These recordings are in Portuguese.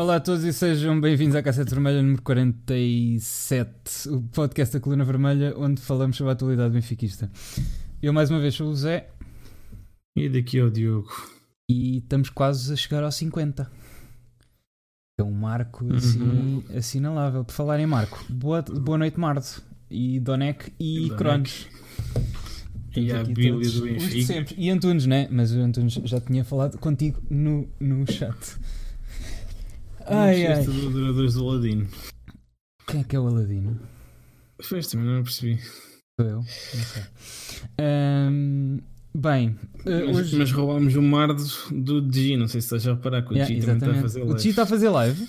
Olá a todos e sejam bem-vindos à Cassete Vermelha número 47, o podcast da Coluna Vermelha, onde falamos sobre a atualidade benfiquista. Eu mais uma vez sou o Zé E daqui é o Diogo. e estamos quase a chegar aos 50. É um marco assim, Uhum. assinalável. Por falar em marco, boa, boa noite Marto e Donec e. Cronos. E a Bíblia do Benfica. E Antunes, né? Mas o Antunes já tinha falado contigo no, no chat. Ai, ai. Ai, do Adoradores do Ladino. Quem é que é o Aladino? Foi também não percebi. Sou eu, não sei. Ahm, bem, eh, Mas, hoje. mas roubámos o mardo do G. Não sei se estás a reparar que o Yeah, também está a fazer o live. G está a fazer live.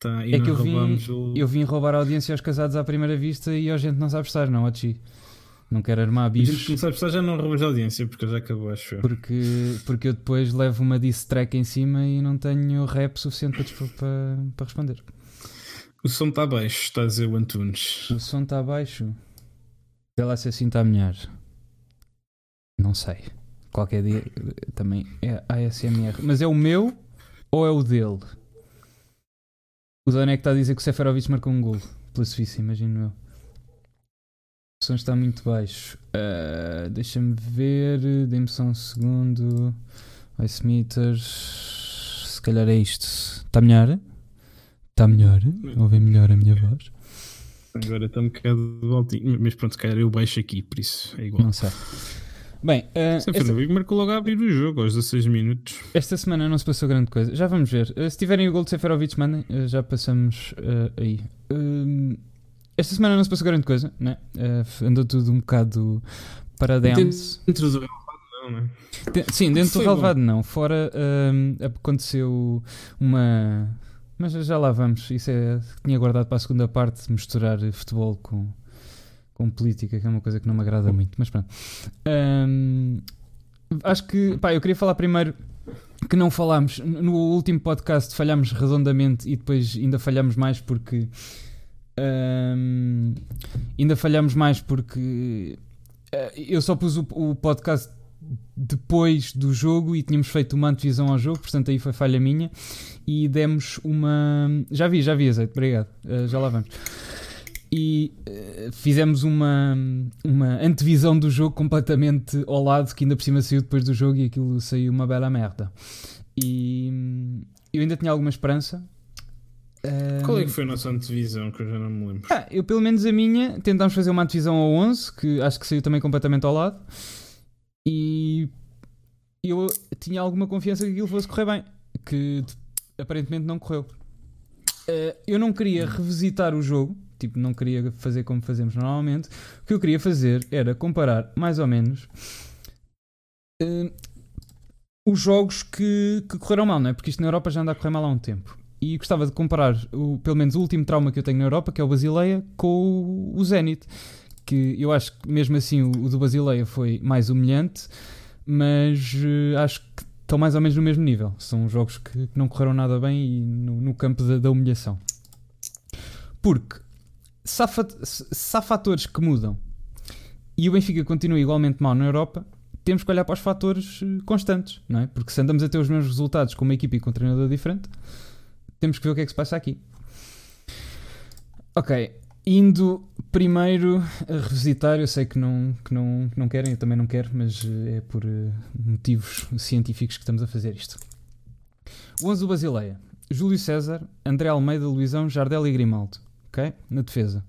Tá, e É nós que eu vim- o. Eu vim roubar a audiência aos casados à primeira vista e a gente não sabe estar, não, ó G. Não quero armar bichos começar a prestar já não roubas a audiência porque já acabou, acho eu. porque, porque eu depois levo uma diss track em cima e não tenho rap suficiente para, para, para responder. O som está baixo, está a dizer o Antunes. O som está baixo. Vê lá se assim está melhor. Não sei. Qualquer dia também é ASMR. Mas é o meu ou é o dele? O Donek está a dizer que o Seferovic marcou um gol. Pela Suíça, imagino eu. O som está muito baixo. Ah, Deixa-me ver. Dê-me só um segundo. Ice meters. Se calhar é isto. Está melhor? Está melhor? Ouvem melhor a minha voz? Agora está um bocado altinho. Mas pronto, se calhar eu baixo aqui, por isso é igual. Não sei. Bem, ah, Sempre esta, marcou logo a abrir o jogo aos 16 minutos. esta semana não se passou grande coisa. Já vamos ver. Ah, se tiverem o gol de Seferovic, mandem. Ah, já passamos ah, aí. Esta semana não se passou grande coisa, né? Ah, andou tudo um bocado para dance. Dentro do não, não é? De- Sim, dentro do Foi bom. relevado não. Fora hum, aconteceu uma. Mas já lá vamos. Isso é. Tinha guardado para a segunda parte misturar futebol com, com política, que é uma coisa que não me agrada muito. Mas pronto. Hum, acho que. Pá, eu queria falar primeiro que não falámos. No último podcast falhámos redondamente e depois ainda falhámos mais porque. Hum, ainda falhámos mais porque. eh, eu só pus o, o podcast depois do jogo e tínhamos feito uma antevisão ao jogo, portanto aí foi falha minha e demos uma. Já vi, já vi, azeite, obrigado, eh, já lá vamos. E eh, fizemos uma, uma antevisão do jogo completamente ao lado, que ainda por cima saiu depois do jogo e aquilo saiu uma bela merda. E hum, eu ainda tinha alguma esperança. Qual é que foi a nossa antevisão? Que eu já não me lembro. ah, eu, pelo menos a minha, tentámos fazer uma antevisão ao 11, que acho que saiu também completamente ao lado. E eu tinha alguma confiança que aquilo fosse correr bem, que aparentemente não correu. Eh, eu não queria revisitar o jogo, tipo, não queria fazer como fazemos normalmente. O que eu queria fazer era comparar, mais ou menos, eh, os jogos que, que correram mal, não é? Porque isto na Europa já anda a correr mal há um tempo. E gostava de comparar, o, pelo menos, o último trauma que eu tenho na Europa, que é o Basileia, com o, Zenit. Que eu acho que mesmo assim o, o do Basileia foi mais humilhante, mas eh, acho que estão mais ou menos no mesmo nível. São jogos que, que não correram nada bem e no, no campo da, da humilhação. Porque se há fatores que mudam e o Benfica continua igualmente mal na Europa, temos que olhar para os fatores eh, constantes, não é? Porque se andamos a ter os mesmos resultados com uma equipa e com um treinador diferente, temos que ver o que é que se passa aqui. Ok, indo primeiro a revisitar, eu sei que não, que não, que não querem, eu também não quero, mas eh, é por eh, motivos científicos que estamos a fazer isto. O 11 do Basileia. Júlio César, André Almeida, Luizão, Jardel e Grimaldo. Ok? Na defesa.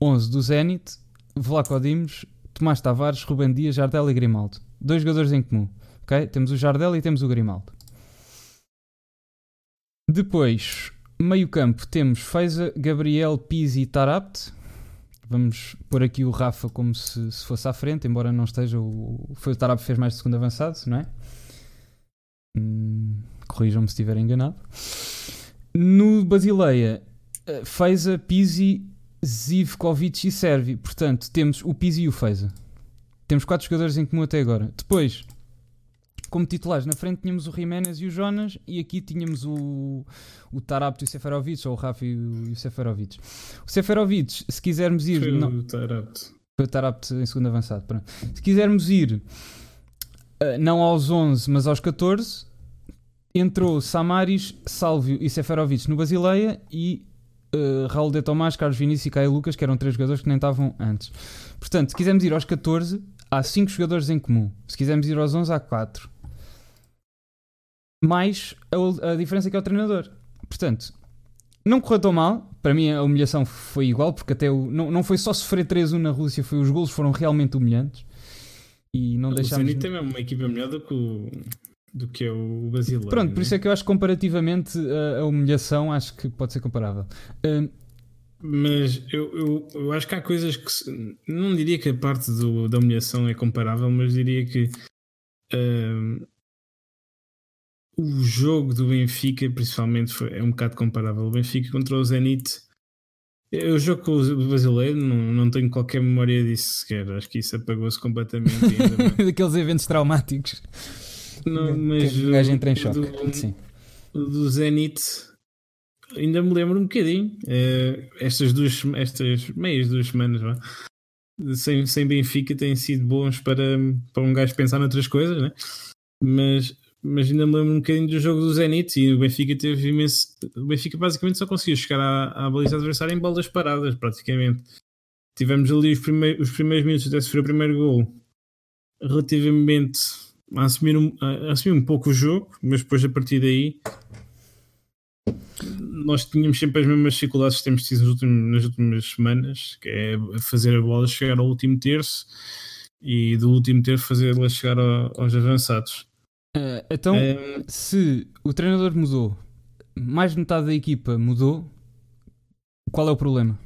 11 do Zenit, Vlaco Dimos, Tomás Tavares, Ruben Dias, Jardel e Grimaldo. Dois jogadores em comum. Ok? Temos o Jardel e temos o Grimaldo. Depois, meio campo, temos Feiza, Gabriel, Pizzi e Tarapt. Vamos pôr aqui o Rafa como se, se fosse à frente, embora não esteja. O, foi o Tarapt que fez mais de segundo avançado, não é? Hum, Corrijam-me se estiver enganado. No Basileia, eh, Feiza, Pizzi, Zivkovic e Servi. Portanto, temos o Pizzi e o Feiza. Temos quatro jogadores em comum até agora. Depois, como titulares, na frente tínhamos o Jiménez e o Jonas, e aqui tínhamos o, o Tarapto e o Seferovic, ou o Rafa e o, e o Seferovic. O Seferovic, se quisermos ir. Foi não- o Tarapto. foi o Tarapto em segundo avançado. pronto. Se quisermos ir eh, não aos 11, mas aos 14, entrou Samaris, Sálvio e Seferovic no Basileia e uh, Raul de Tomás, Carlos Vinícius e Caio Lucas, que eram três jogadores que nem estavam antes. Portanto, se quisermos ir aos 14, há 5 jogadores em comum. Se quisermos ir aos 11, há 4. Mais a, a diferença que é o treinador. Portanto, não correu tão mal. Para mim a humilhação foi igual, porque até o, não, não foi só sofrer 3-1 na Rússia, foi os golos foram realmente humilhantes. E não o deixámos. Zenit também é uma equipa melhor do que o, do que é o Basileia. Pronto, por né? isso é que eu acho que comparativamente a, a humilhação acho que pode ser comparável. Uh, Mas eu, eu, eu acho que há coisas que. Não diria que a parte do, da humilhação é comparável, mas diria que. ahm, o jogo do Benfica, principalmente, foi, é um bocado comparável. O Benfica contra o Zenit. Eu jogo com o brasileiro, não, não tenho qualquer memória disso sequer. Acho que isso apagou-se completamente. daqueles eventos traumáticos. Não, mas que um gajo entra em o choque. do- Sim. o do Zenit ainda me lembro um bocadinho eh, estas duas estas meias duas semanas vá, sem, sem Benfica têm sido bons para, para um gajo pensar noutras coisas né? mas, mas ainda me lembro um bocadinho do jogo do Zenit e o Benfica teve imenso o Benfica basicamente só conseguiu chegar à, à baliza adversária em bolas paradas praticamente tivemos ali os primeiros, os primeiros minutos até sofrer o primeiro gol relativamente a assumir, um, a assumir um pouco o jogo, mas depois a partir daí nós tínhamos sempre as mesmas dificuldades que temos tido nas últimas, nas últimas semanas, que é fazer a bola chegar ao último terço e do último terço fazê-la chegar ao- aos avançados. Uh, então, Ehm, se o treinador mudou, mais de metade da equipa mudou, qual é o problema?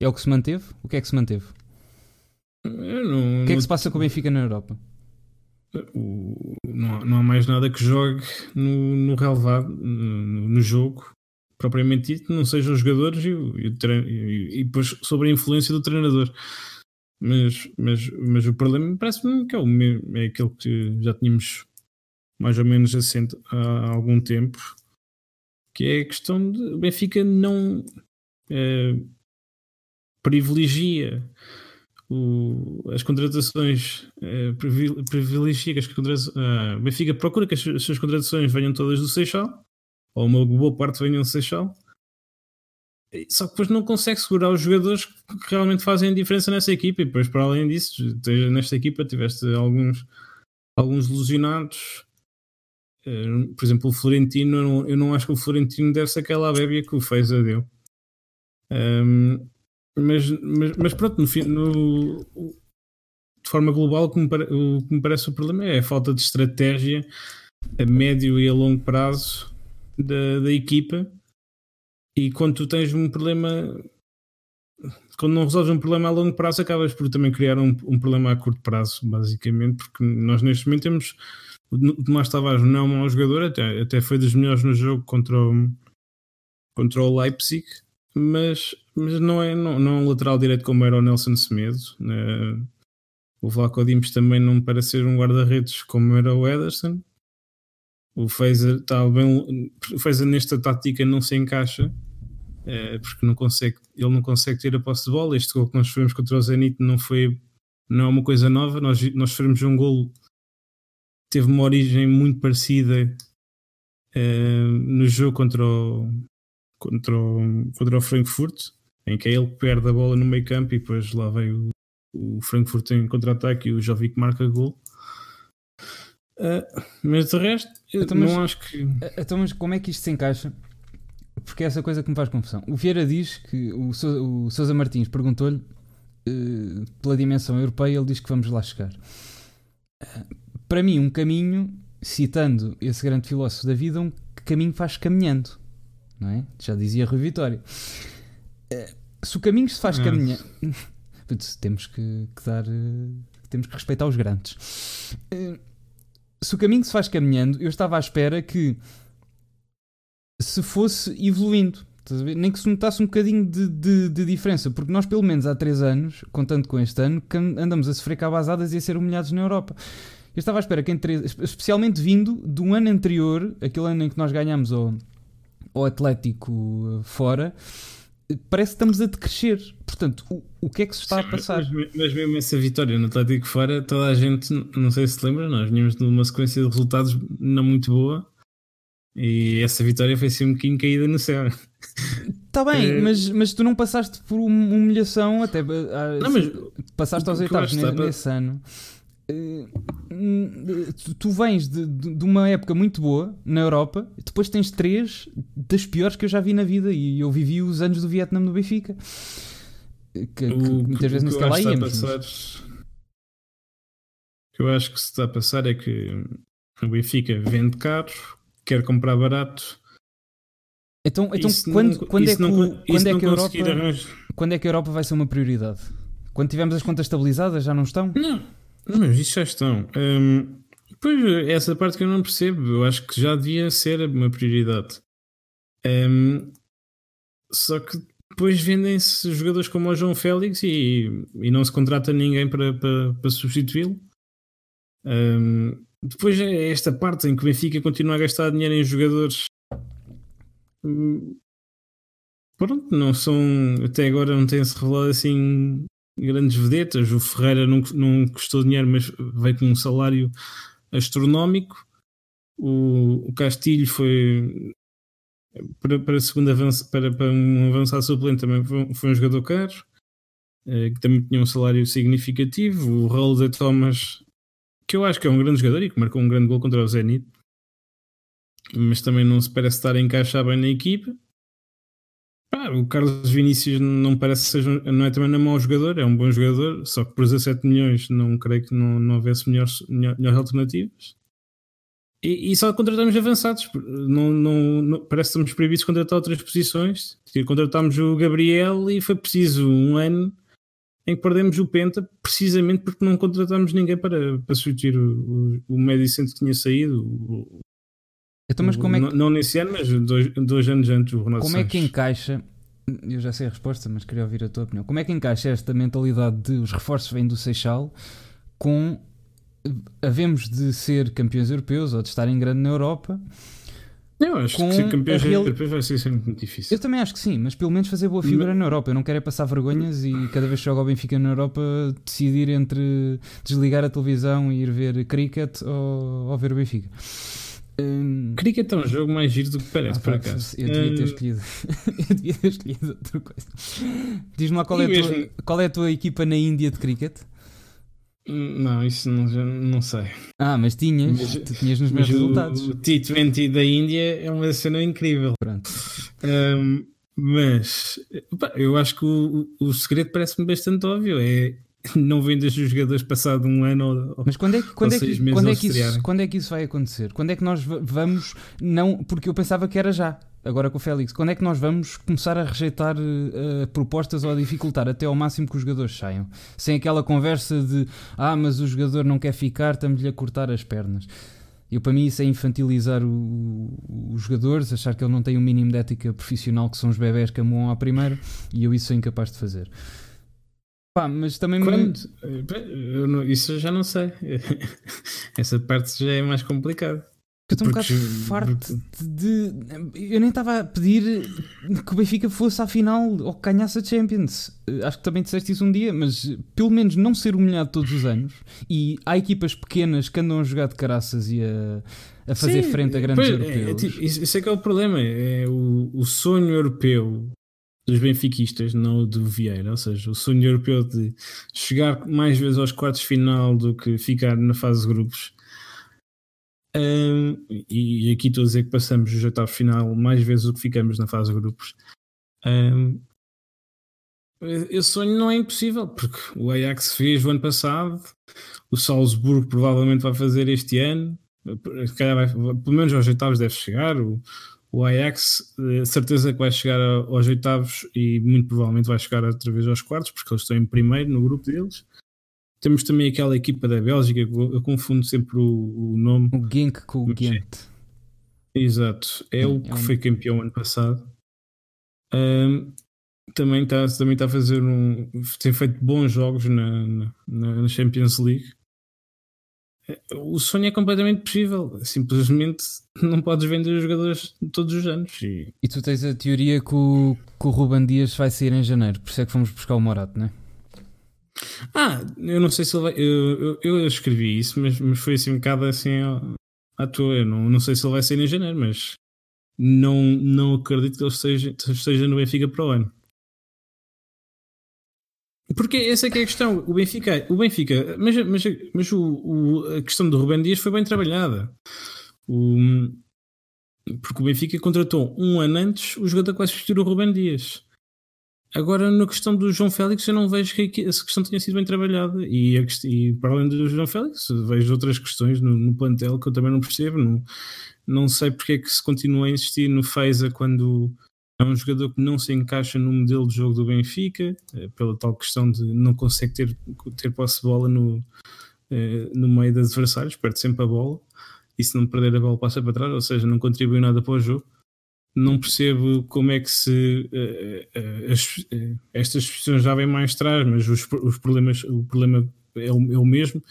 É o que se manteve? O que é que se manteve? não, O que é que se passa com o Benfica na Europa? não, há- não há mais nada que jogue no, no relevado, no, no jogo, propriamente dito, não sejam os jogadores e, e, e- e depois sobre a influência do treinador. Mas, mas, mas o problema parece-me que é, o mesmo, é aquele que já tínhamos mais ou menos assente há algum tempo, que é a questão de o Benfica não eh, privilegia o- as contratações privil- privilegia que as contratações, ah, o Benfica procura que as, as suas contratações venham todas do Seixal, ou uma boa parte venham do Seixal, só que depois não consegue segurar os jogadores que realmente fazem a diferença nessa equipa. E depois, para além disso, nesta equipa tiveste alguns, alguns ilusionados. Eh, Por exemplo, o Florentino, eu não, eu não acho que o Florentino deve ser aquela bébia que o fez a deu. Ahm, mas, mas, mas pronto, no, no- de forma global, o que, o que me parece o problema é a falta de estratégia a médio e a longo prazo da, da equipa. E quando tu tens um problema, quando não resolves um problema a longo prazo, acabas por também criar um, um problema a curto prazo, basicamente, porque nós neste momento temos o Tomás Tavares não é um mau jogador, até, até foi dos melhores no jogo contra o, contra o Leipzig, mas, mas não, é, não, não é um lateral direito como era o Nelson Semedo. né? O Vlaco Dimos também não parece ser um guarda-redes como era o Ederson. O Fazer está bem. O Fazer nesta tática não se encaixa eh, porque não consegue, ele não consegue ter a posse de bola. Este gol que nós fizemos contra o Zenit não foi não é uma coisa nova. Nós, nós fizemos um gol teve uma origem muito parecida eh, no jogo contra o, contra o, contra o Frankfurt, em que é ele perde a bola no meio campo e depois lá vem o, o Frankfurt em contra-ataque e o Jovic marca gol. Uh, mas de resto, eu Então, mas- não acho que. Então, mas como é que isto se encaixa? Porque é essa coisa que me faz confusão. O Vieira diz que o, Sou- o Sousa Martins perguntou-lhe eh, pela dimensão europeia, ele diz que vamos lá chegar. Eh, para mim, um caminho, citando esse grande filósofo da vida, um caminho faz caminhando, não é? Já dizia Rui Vitória. Eh, se o caminho se faz Ah. caminhando, temos que, que dar, eh, temos que respeitar os grandes. Eh, se o caminho se faz caminhando, eu estava à espera que se fosse evoluindo. Nem que se notasse um bocadinho de, de- de diferença, porque nós, pelo menos há 3 anos, contando com este ano, andamos a sofrer cabazadas e a ser humilhados na Europa. Eu estava à espera que, em três- especialmente vindo de um ano anterior, aquele ano em que nós ganhámos ao, ao Atlético eh, fora, eh, parece que estamos a decrescer. Portanto, o, o que é que se está a Sim, passar? Mas, mas- mesmo essa vitória no Atlético fora, toda a gente, não sei se lembra, nós vinhamos de uma sequência de resultados não muito boa E essa vitória foi assim um bocadinho caída no céu. Está bem, Eh, mas, mas tu não passaste por uma humilhação até. ah, Não, mas passaste o aos oitavos acho ne- que está para- nesse ano. Eh, tu, vens de, de- uma época muito boa na Europa, depois tens três das piores que eu já vi na vida. E eu vivi os anos do Vietnã no Benfica. Que, que o muitas que- vezes nem que sequer eu lá que íamos. a mas- passar- O que eu acho que se está a passar é que o Benfica vende caro, quer comprar barato. Então, então Isso quando, não- quando é que, não quando é que a Europa, arranjar- quando é que a Europa vai ser uma prioridade? Quando tivermos as contas estabilizadas, já não estão? Não, não, mas isso já estão. Hum, pois, essa parte que eu não percebo, eu acho que já devia ser uma prioridade. Hum, só que depois vendem-se jogadores como o João Félix e, e não se contrata ninguém para, para, para substituí-lo. Hum, depois é esta parte em que o Benfica continua a gastar dinheiro em jogadores. hum, Pronto, não são. Até agora não têm-se revelado assim grandes vedetas. O Ferreira não, não custou dinheiro, mas veio com um salário astronómico. O, o Castilho foi para, para, segundo avanço, para, para um avançado suplente também foi, foi um jogador caro, eh, que também tinha um salário significativo. O Raul de Thomas, que eu acho que é um grande jogador e que marcou um grande gol contra o Zenit, mas também não se parece estar a encaixar bem na equipa. Pá, o Carlos Vinícius não parece que seja, não é também não é mau jogador, é um bom jogador, só que por 17 milhões não creio que não, não houvesse melhores, melhores alternativas. E, e só contratamos avançados, não, não, não, parece que estamos proibidos de contratar outras posições. Contratámos o Gabriel e foi preciso um ano em que perdemos o Penta, precisamente porque não contratámos ninguém para, para substituir o, o, o centro que tinha saído. O, Então, mas como é que, não, não nesse ano, mas dois, dois anos antes como é que encaixa? Eu já sei a resposta, mas queria ouvir a tua opinião. Como é que encaixa esta mentalidade de os reforços vêm do Seixal com havemos de ser campeões europeus ou de estar em grande na Europa? Eu acho que ser campeão a real- europeu vai ser sempre muito difícil. Eu também acho que sim, mas pelo menos fazer boa figura na Europa. Eu não quero é passar vergonhas e cada vez que jogo ao Benfica na Europa decidir entre desligar a televisão e ir ver cricket ou, ou ver o Benfica. Hum, Cricket é um jogo mais giro do que parece, ah, por acaso. Eu devia ter Hum, escolhido. eu devia ter escolhido outra coisa. Diz-me lá qual é, a tua, mesmo- qual é a tua equipa na Índia de cricket? Não, isso não, não sei. Ah, mas tinhas, Mas- tu tinhas nos meus resultados. o T20 da Índia é uma cena incrível. Pronto. Hum, mas pá, eu acho que o, o, o segredo parece-me bastante óbvio. É não vendas os jogadores passado um ano ou, Mas quando é que, quando é que, quando é que, isso, quando é que isso vai acontecer? Quando é que nós va- vamos. Não, porque eu pensava que era já, agora com o Félix. Quando é que nós vamos começar a rejeitar eh, propostas ou a dificultar até ao máximo que os jogadores saiam? Sem aquela conversa de ah, mas o jogador não quer ficar, estamos-lhe a cortar as pernas. Eu, para mim, isso é infantilizar o- os jogadores, achar que ele não tem o mínimo de ética profissional, que são os bebés que amam à primeira, e eu isso sou incapaz de fazer. Pá, mas também me- Quando? Eh, pá, eu não- isso eu já não sei. Essa parte já é mais complicada. Eu estou um bocado farto de, de- Eu nem estava a pedir que o Benfica fosse à final ou que ganhasse a Champions. Eh, Acho que também disseste isso um dia, mas eh, pelo menos não ser humilhado todos os anos. E há equipas pequenas que andam a jogar de caraças e a, a fazer Sim, frente a grandes pois, é, é europeus. tipo, isso, isso é que é o problema. É o, o sonho europeu dos benfiquistas, não do Vieira. Ou seja, o sonho europeu de chegar mais vezes aos quartos final do que ficar na fase de grupos. Hum, e, aqui estou a dizer que passamos os oitavos final mais vezes do que ficamos na fase de grupos. Hum, esse sonho não é impossível, porque o Ajax fez o ano passado, o Salzburgo provavelmente vai fazer este ano, se calhar vai- pelo menos aos oitavos deve chegar. O, o Ajax, eh, certeza que vai chegar aos oitavos e muito provavelmente vai chegar outra vez aos quartos, porque eles estão em primeiro no grupo deles. Temos também aquela equipa da Bélgica, eu confundo sempre o, o nome. O Genk com o. Gent. Exato, é o É que um- foi campeão ano passado. Ahm, também está também tá a fazer um. tem feito bons jogos na, na, na Champions League. O sonho é completamente possível, simplesmente não podes vender os jogadores todos os anos. E, E tu tens a teoria que o, que o Ruben Dias vai sair em janeiro, por isso é que fomos buscar o Morato, não é? Ah, eu não sei se ele vai. Eu, eu, eu escrevi isso, mas, mas foi assim um bocado assim ó, à toa. Eu não, não sei se ele vai sair em janeiro, mas não, não acredito que ele esteja, esteja no Benfica para o ano. Porque essa é que é a questão. O Benfica, o Benfica mas, mas, mas o, o, a questão do Rubem Dias foi bem trabalhada. O, porque o Benfica contratou um ano antes o jogador que vai substituir o Rubem Dias. Agora, na questão do João Félix, eu não vejo que essa questão tenha sido bem trabalhada. E, e para além do João Félix, vejo outras questões no, no plantel que eu também não percebo. Não, não sei porque é que se continua a insistir no Feza quando é um jogador que não se encaixa no modelo de jogo do Benfica, eh, pela tal questão de não consegue ter, ter posse de bola no, eh, no meio dos adversários, perde sempre a bola, e se não perder a bola passa para trás, ou seja, não contribui nada para o jogo. Não percebo como é que se uh, as, estas questões já vêm mais atrás, mas os, os problemas, o problema é o, é o mesmo.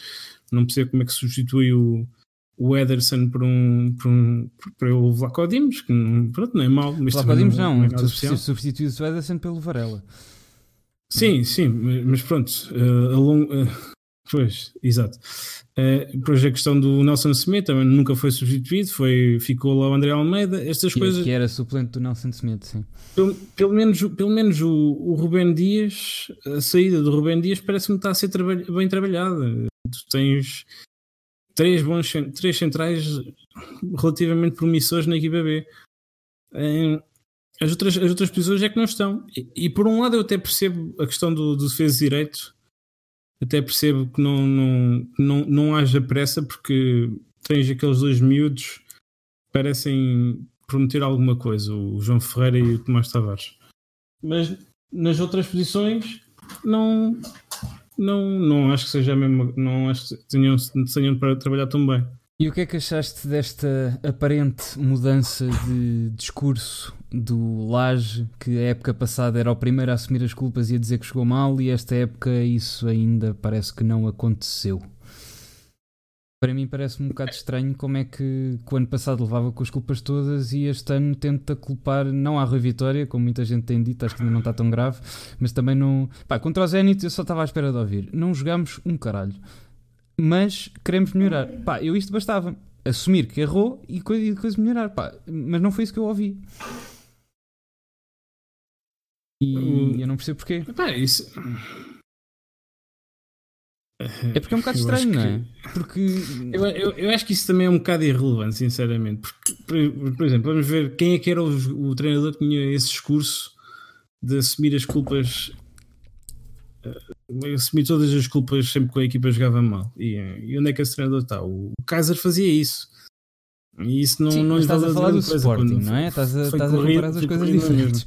Não percebo como é que substitui o, o Ederson por um, por um por o Vlaco Dimos, que não, pronto, não é mau. Mas Vlaco Dimos não, não, não substitui o Ederson pelo Varela. Sim, sim, mas pronto, uh, long, uh, pois, exato. Uh, depois a questão do Nelson Smith também nunca foi substituído, foi, ficou lá o André Almeida, estas que, coisas. Que era suplente do Nelson Smith, sim. Pelo, pelo menos, pelo menos o, o Rubén Dias, a saída do Rubén Dias parece-me estar a ser bem trabalhada. Tu tens três bons três centrais relativamente promissores na equipa B. As outras, as outras posições é que não estão. E, e, por um lado eu até percebo a questão do, do defesa direito, até percebo que não, não, não, não haja pressa porque tens aqueles dois miúdos que parecem prometer alguma coisa, o João Ferreira e o Tomás Tavares. Mas nas outras posições não, não, não acho que seja mesmo. Não acho que tenham, tenham para trabalhar tão bem. E o que é que achaste desta aparente mudança de discurso do Laje, que a época passada era o primeiro a assumir as culpas e a dizer que jogou mal, e esta época isso ainda parece que não aconteceu? Para mim parece-me um bocado estranho como é que, que o ano passado levava com as culpas todas e este ano tenta culpar, não a Rui Vitória, como muita gente tem dito, acho que ainda não está tão grave, mas também não. Pá, contra o Zenit eu só estava à espera de ouvir. Não jogamos um caralho, mas queremos melhorar. Pá, eu isto bastava. Assumir que errou e coisa melhorar, pá, mas não foi isso que eu ouvi. E eu não percebo porquê. Pá, isso. É porque é um bocado estranho, não é? Porque. Eu, eu, eu, acho que isso também é um bocado irrelevante, sinceramente. Porque, por, por exemplo, vamos ver quem é que era o, o, treinador que tinha esse discurso de assumir as culpas. Uh, assumir todas as culpas sempre que a equipa jogava mal. E, e onde é que esse treinador está? O, o Kaiser fazia isso. E isso não, Sim, não estás a falar do Sporting, não é? Estás a, estás a comparar as coisas diferentes.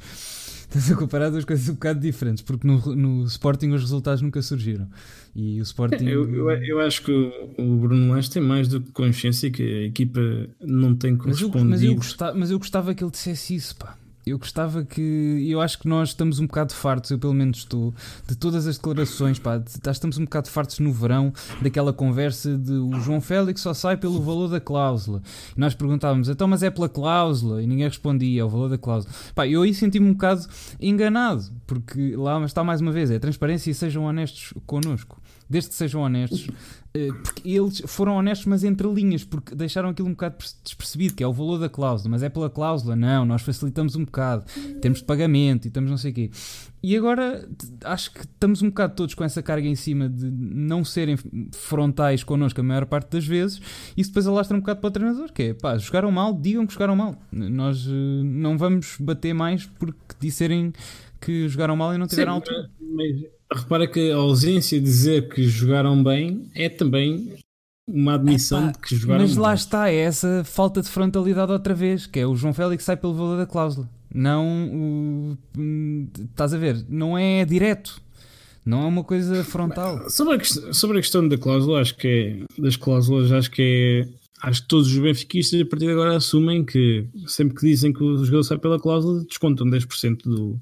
Estás a comparar duas coisas um bocado diferentes, porque no, no Sporting os resultados nunca surgiram. E o Sporting. Eu, eu, eu acho que o Bruno Lage tem mais do que consciência que a equipa não tem correspondido. Mas eu, mas eu, gostava, mas eu gostava que ele dissesse isso, pá eu gostava que. Eu acho que nós estamos um bocado fartos, eu pelo menos estou, de todas as declarações. Pá, de, estamos um bocado fartos no verão daquela conversa de o João Félix só sai pelo valor da cláusula. E nós perguntávamos, então, mas é pela cláusula? E ninguém respondia, é o valor da cláusula. Pá, eu aí senti-me um bocado enganado, porque lá está mais uma vez, é transparência e sejam honestos connosco desde que sejam honestos, eh, porque eles foram honestos, mas entre linhas, porque deixaram aquilo um bocado despercebido, que é o valor da cláusula, mas é pela cláusula, não, nós facilitamos um bocado, temos de pagamento e estamos não sei o quê. E agora acho que estamos um bocado todos com essa carga em cima de não serem frontais connosco a maior parte das vezes, e isso depois alastra um bocado para o treinador, que é pá, jogaram mal, digam que jogaram mal. Nós uh, não vamos bater mais porque disserem que jogaram mal e não tiveram Sim, altura. Mas repara que a ausência de dizer que jogaram bem é também uma admissão Epá, de que jogaram Mas lá bem. está, é essa falta de frontalidade outra vez, que é o João Félix sai pelo valor da cláusula. Não o. Estás a ver? Não é direto. Não é uma coisa frontal. Sobre a, sobre a questão da cláusula, acho que é. Das cláusulas, acho que é. Acho que todos os benfiquistas a partir de agora assumem que sempre que dizem que o jogador sai pela cláusula, descontam 10% do,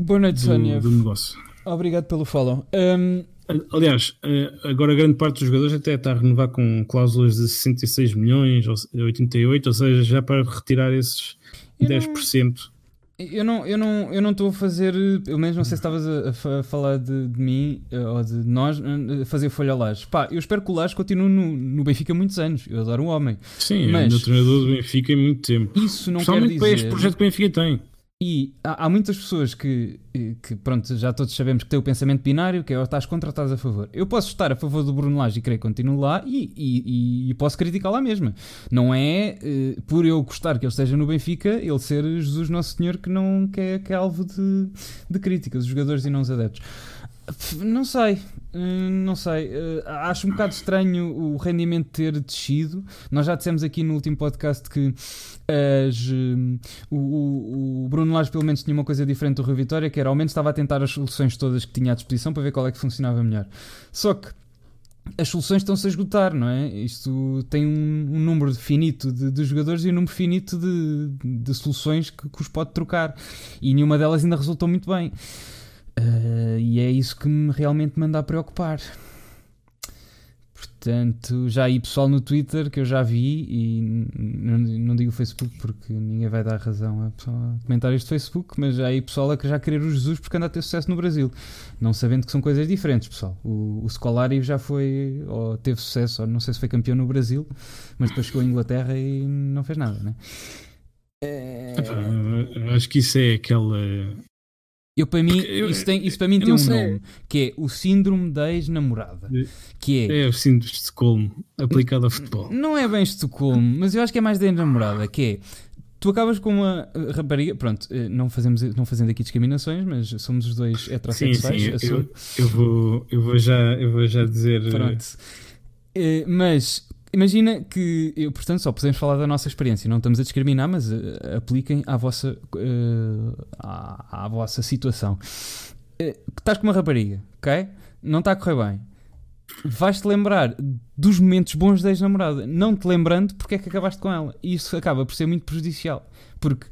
Boa noite, do, Sónia. do negócio. Obrigado pelo follow. Um... Aliás, eh, agora grande parte dos jogadores até está a renovar com cláusulas de 66 milhões ou 88, ou seja, já para retirar esses eu 10%. Não, Eu não eu não eu não estou a fazer, pelo menos não sei se estavas a, a, falar de, de, mim eh, ou de nós, a fazer folha ao Laje. Pá, eu espero que o Laje continue no, no Benfica muitos anos. Eu adoro o homem. Sim, mas é o treinador do Benfica em muito tempo. Isso não quer dizer. para este projeto que o Benfica tem. E há, há, muitas pessoas que, que, pronto, já todos sabemos que têm o pensamento binário, que é ou estás contra ou estás a favor. Eu posso estar a favor do Bruno Lage e querer que continue lá e, e, e posso criticar lá mesmo. Não é uh, por eu gostar que ele esteja no Benfica, ele ser Jesus Nosso Senhor que não que é, que é alvo de, de críticas, os jogadores e não os adeptos. Não sei, hum, não sei. Uh, acho um bocado estranho o rendimento ter descido. Nós já dissemos aqui no último podcast que as, hum, o, o, Bruno Lage pelo menos tinha uma coisa diferente do Rio Vitória, que era ao menos estava a tentar as soluções todas que tinha à disposição para ver qual é que funcionava melhor. Só que as soluções estão-se a esgotar, não é? Isto tem um, um número finito de, de, jogadores e um número finito de, de soluções que, que os pode trocar. E nenhuma delas ainda resultou muito bem. Uh, e é isso que me realmente manda a preocupar. Portanto, já aí pessoal no Twitter que eu já vi, e não, digo Facebook porque ninguém vai dar razão a, comentários de Facebook, mas já aí pessoal a já querer o Jesus porque anda a ter sucesso no Brasil, não sabendo que são coisas diferentes, pessoal. O, o Scolari já foi, ou teve sucesso, ou não sei se foi campeão no Brasil, mas depois chegou à Inglaterra e não fez nada, né? É... Acho que isso é aquela eu, para mim, eu, isso, tem, isso para mim tem um sei. nome, que é o síndrome da ex-namorada. Que é, é o síndrome de Estocolmo aplicado ao futebol. Não é bem Estocolmo, mas eu acho que é mais da ex-namorada, que é tu acabas com uma eh, rapariga, pronto, eh, não, fazemos, não fazendo aqui discriminações, mas somos os dois heterossexuais. Sim, sim, eu, eu, vou, eu, vou já, eu vou já dizer. Pronto. Uh, mas Imagina que, eu, portanto, só podemos falar da nossa experiência, não estamos a discriminar, mas uh, apliquem à vossa, uh, à, à, vossa situação. Uh, estás com uma rapariga, ok? Não está a correr bem. Vais-te lembrar dos momentos bons da ex-namorada, não te lembrando porque é que acabaste com ela. E isso acaba por ser muito prejudicial. Porque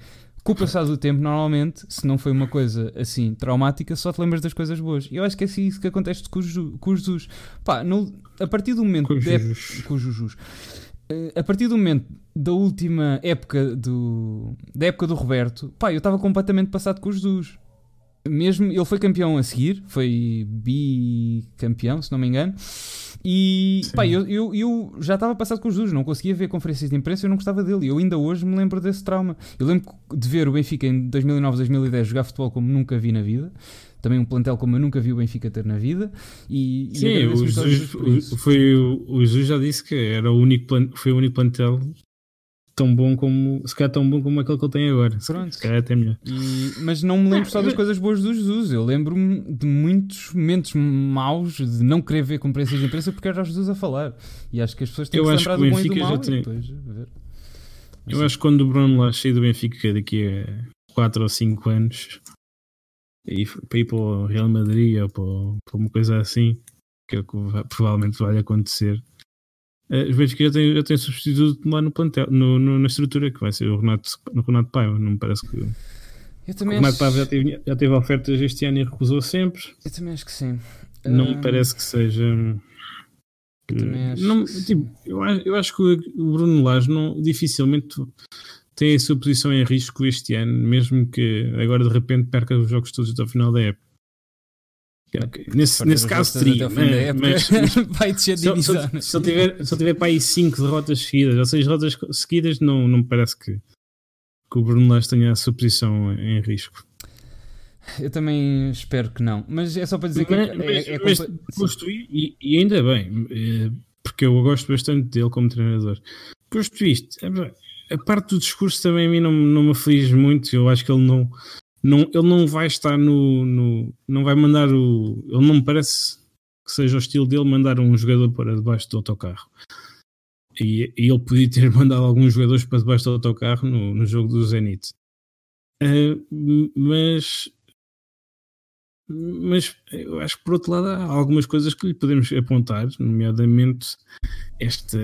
com o passar do tempo, normalmente, se não foi uma coisa assim traumática, só te lembras das coisas boas. E eu acho que é assim isso que acontece com, o, com os. Pá, no, a partir do momento. Com Jesus. Com os. Eh, a partir do momento da última época do, da época do Roberto, pá, eu estava completamente passado com o Jesus. Mesmo ele foi campeão a seguir, foi bicampeão, se não me engano. E pá, eu, eu, eu, já estava passado com os Jesus, não conseguia ver conferências de imprensa, eu não gostava dele. Eu ainda hoje me lembro desse trauma. Eu lembro de ver o Benfica em 2009, 2010 jogar futebol como nunca vi na vida. Também um plantel como eu nunca vi o Benfica ter na vida. E, Sim, e o Jesus, foi, o Jesus já disse que era o único, foi o único plantel tão bom como, se calhar tão bom como aquele que ele tem agora. Pronto. Se calhar até melhor. E, mas não me lembro só das coisas boas do Jesus. Eu lembro-me de muitos momentos maus de não querer ver conferências de imprensa porque era o Jesus a falar. E acho que as pessoas têm eu que lembrar do bom e do mal. Tem... Depois, eu acho que quando o Bruno lá sair do Benfica daqui a 4 ou 5 anos e para ir para o Real Madrid ou para, para uma coisa assim, que é o que provavelmente vai acontecer Uh, Benfica já têm, já têm substituto lá no plantel, no, no, na estrutura, que vai ser o Renato, no Renato Paiva. Não me parece que. Eu também o Renato acho... Paiva já teve, já teve ofertas este ano e recusou sempre. Eu também acho que sim. Não uh... me parece que seja. Eu também acho não, que tipo, eu, eu, acho que o Bruno Lage não, dificilmente tem a sua posição em risco este ano, mesmo que agora de repente perca os jogos todos até o final da época. Okay. Nesse, nesse caso teria, mas, mas, vai descer de. Se, se, se, ele tiver, se ele tiver para aí 5 derrotas seguidas ou 6 derrotas seguidas, não, não me parece que, que o Bruno Lage tenha a sua posição em risco. Eu também espero que não, mas é só para dizer mas, que é, mas, é, é mas, posto e, e, ainda bem, eh, porque eu gosto bastante dele como treinador. Posto isto, a parte do discurso também a mim não, não me aflige muito. Eu acho que ele não, não, ele não vai estar no, no, Não vai mandar o. Ele não me parece que seja o estilo dele mandar um jogador para debaixo do autocarro. E, e ele podia ter mandado alguns jogadores para debaixo do autocarro no, no jogo do Zenit. Uh, mas. Mas eu acho que por outro lado há algumas coisas que lhe podemos apontar, nomeadamente esta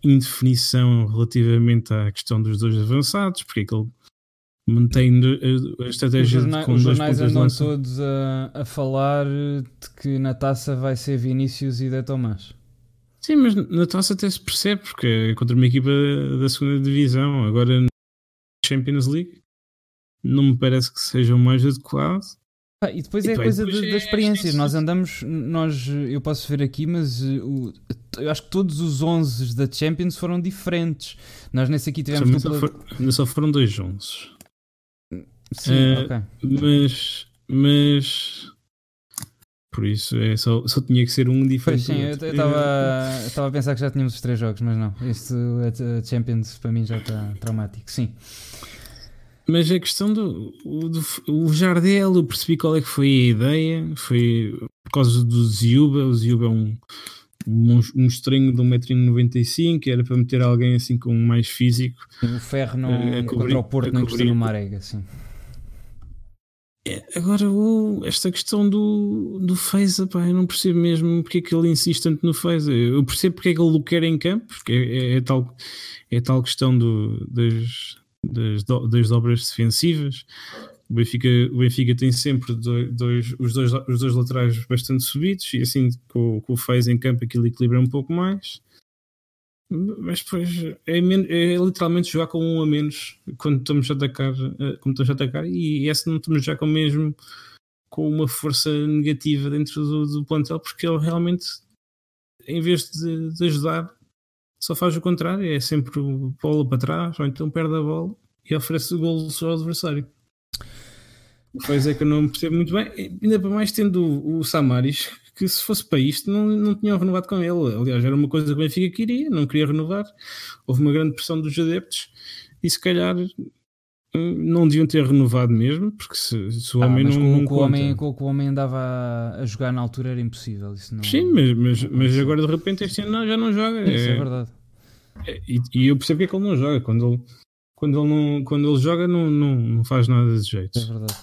indefinição relativamente à questão dos dois avançados, porque é que ele mantém a estratégia jornais, com os jornais andam todos a, a falar de que na taça vai ser Vinícius e De Tomás. Sim, mas na taça até se percebe porque é contra uma equipa da segunda divisão, agora na Champions League não me parece que seja o mais adequado. Ah, e depois E é a coisa de- é das experiências. isso. Nós andamos, nós, eu posso ver aqui, mas uh, o- eu acho que todos os 11 da Champions foram diferentes. Nós nesse aqui tivemos só dupla. só foram dois 11. Sim, Eh, ok. Mas, mas por isso é só, só tinha que ser um Pois diferente. sim, do eu estava a pensar que já tínhamos os três jogos, mas não. Este a- Champions para mim já está traumático. Sim. Mas a questão do, do o Jardel, eu percebi qual é que foi a ideia. Foi por causa do Ziuba. O Ziuba é um, um, um estranho de 1,95m, era para meter alguém assim com mais físico. O Ferro não, cobrir- contra o Porto não encostou cobrir- no Marega, sim. É, Agora, o- esta questão do, do Feza, pá, eu não percebo mesmo porque é que ele insiste tanto no Feza. Eu percebo porque é que ele o quer em campo, porque é, é- é tal, é tal questão do, das, das, do- das dobras defensivas. O Benfica, o Benfica tem sempre dois, dois- os, dois, os dois laterais bastante subidos e assim com, com o Feza em campo aquilo equilibra um pouco mais. Mas depois é, é literalmente jogar com um a menos quando estamos a atacar, eh, quando estamos a atacar. E essa não estamos já com mesmo com uma força negativa dentro do, do plantel, porque ele realmente, em vez de, de ajudar, só faz o contrário, é sempre bola para trás, ou então perde a bola e oferece o gol ao adversário. Pois é que eu não percebo muito bem, ainda para mais tendo o, o Samaris, que se fosse para isto não, não tinham renovado com ele. Aliás, era uma coisa que o Benfica queria, não queria renovar. Houve uma grande pressão dos adeptos e se calhar hum, não deviam ter renovado mesmo, porque se, se o Ah, homem não, com, não com o homem, com o que o homem andava a, jogar na altura era impossível. Isso não, Sim, mas, mas, mas agora de repente este ano já não joga. Isso é É- verdade. é- e, e eu percebo porque é que ele não joga. Quando ele, quando ele, não, quando ele joga, não, não, não faz nada de jeito. É verdade.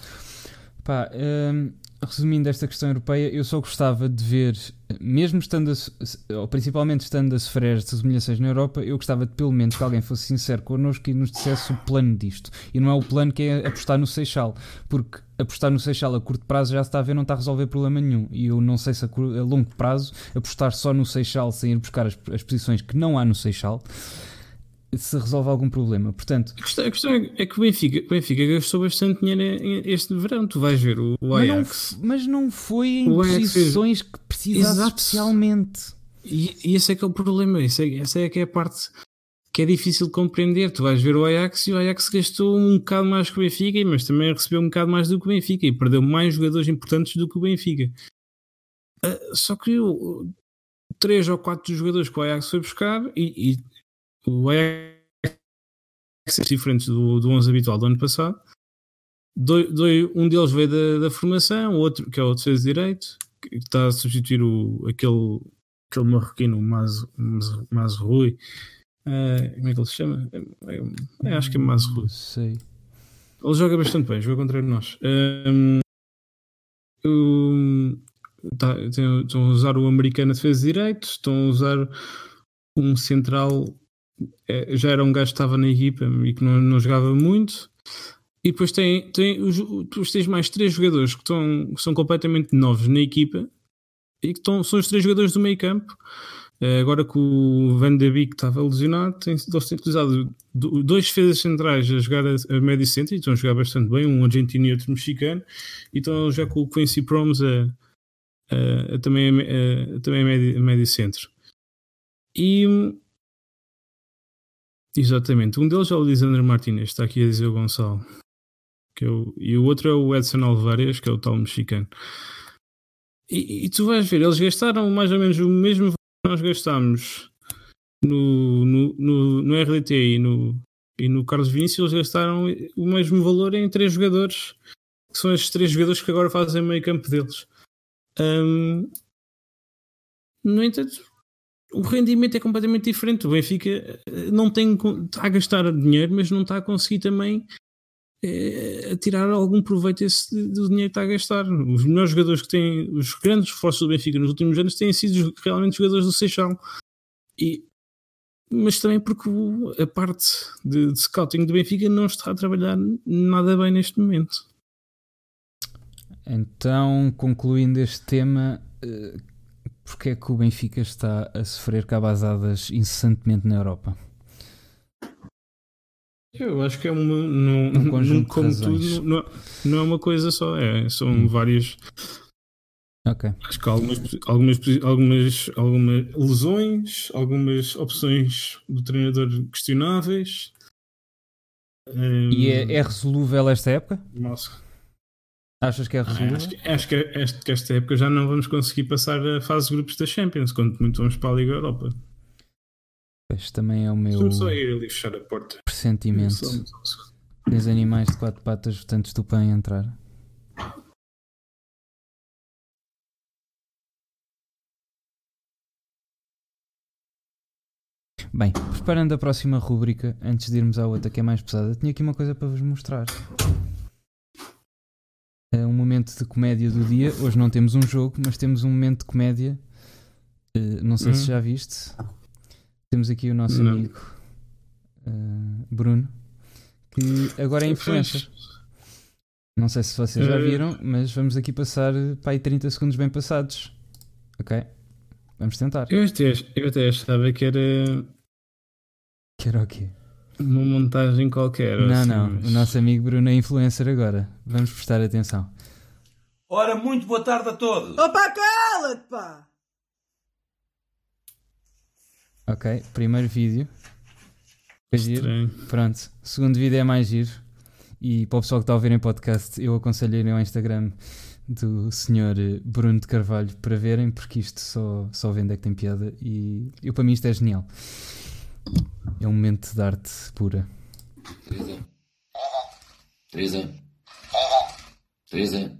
Pá, hum, resumindo esta questão europeia, eu só gostava de ver, mesmo estando, a, ou principalmente estando a sofrer estas humilhações na Europa, eu gostava de pelo menos que alguém fosse sincero connosco e nos dissesse o plano disto. E não é o plano que é apostar no Seixal, porque apostar no Seixal a curto prazo já se está a ver, não está a resolver problema nenhum. E eu não sei se a, a longo prazo apostar só no Seixal sem ir buscar as, as posições que não há no Seixal se resolve algum problema. Portanto, A questão, a questão é é que o Benfica, o Benfica gastou bastante dinheiro este verão. Tu vais ver o, o Mas não, Ajax. mas não foi em O Ajax posições que precisasse Exato. especialmente. E, e esse é que é o problema. Esse é, essa é que é a parte que é difícil de compreender. Tu vais ver o Ajax e o Ajax gastou um bocado mais que o Benfica, mas também recebeu um bocado mais do que o Benfica e perdeu mais jogadores importantes do que o Benfica. Ah, só que o, três ou quatro dos jogadores que o Ajax foi buscar e, e o Ajax é diferente do, do 11 habitual do ano passado. Doi- doi- um deles veio da, da formação, o outro, que é o defesa de direito, que está a substituir o, aquele, aquele marroquino, o Mazrui. Eh, como é que ele se chama? É, acho que é Mazrui. Não sei. Ele joga bastante bem, joga contra nós. Um, um, tá, estão a usar o americano a defesa de direito, estão a usar um central. Eh, já era um gajo que estava na equipa e que não, não jogava muito. E depois tem, tem os, depois tens mais três jogadores que, estão, que são completamente novos na equipa e que estão, são os três jogadores do meio campo. Eh, Agora que o Van de Beek estava lesionado, tem, eles têm utilizado do- dois defesas centrais a jogar a, médio centro e estão a jogar bastante bem, um argentino e outro mexicano, e estão já com o Quincy Promes a, a- a também, a, a- também a médio, médio centro. E exatamente, um deles é o Lisandro Martinez, está aqui a dizer o Gonçalo. Que é o- e o outro é o Edson Alvarez, que é o tal mexicano. E, e tu vais ver, eles gastaram mais ou menos o mesmo que nós gastámos no, no, no, no RDT e no, e no Carlos Vinícius, eles gastaram o mesmo valor em três jogadores, que são estes três jogadores que agora fazem meio campo deles. Hum, no entanto, o rendimento é completamente diferente. O Benfica eh, não tem, está a gastar dinheiro, mas não está a conseguir também eh, a tirar algum proveito desse, do dinheiro que está a gastar. Os melhores jogadores que têm, os grandes reforços do Benfica nos últimos anos têm sido realmente jogadores do Seixal. E, mas também porque a parte de, de scouting do Benfica não está a trabalhar nada bem neste momento. Então, concluindo este tema, eh, porque é que o Benfica está a sofrer cabazadas incessantemente na Europa? Eu acho que é uma. Não, Um conjunto de como tudo, não, não é uma coisa só, é, são Hum. várias. Ok. Acho que há algumas, algumas, algumas, algumas lesões, algumas opções do treinador questionáveis. Hum, E é, é resolúvel esta época? Nossa. Achas que é resolúvel? acho, que, acho que esta, época já não vamos conseguir passar a fase de grupos da Champions, quando muito vamos para a Liga Europa. Este também é o meu só ir ali fechar a porta. pressentimento. Tens animais de quatro patas votantes do a entrar. Bem, preparando a próxima rúbrica, antes de irmos à outra que é mais pesada, tinha aqui uma coisa para vos mostrar. É um momento de comédia do dia. Hoje não temos um jogo, mas temos um momento de comédia. Eh, não sei se Uhum. já viste. Temos aqui o nosso Não. amigo eh, Bruno, que agora é influencer. Não sei se vocês já Eh. viram, mas vamos aqui passar eh, para aí 30 segundos bem passados. Ok? Vamos tentar. Eu até, eu até achava que era Que era o quê? Uma montagem qualquer. Não, assim, não. mas- O nosso amigo Bruno é influencer agora. Vamos prestar atenção. Ora, muito boa tarde a todos. Opa, cala-te, pá! Ok? Primeiro vídeo. Foi giro. Estranho. Pronto. Segundo vídeo é mais giro. E para o pessoal que está a ouvir em podcast, eu aconselho irem ao Instagram do senhor Bruno de Carvalho para verem, porque isto só, só vende é que tem piada. E eu, para mim isto é genial. É um momento de arte pura. Teresa. Teresa. Teresa.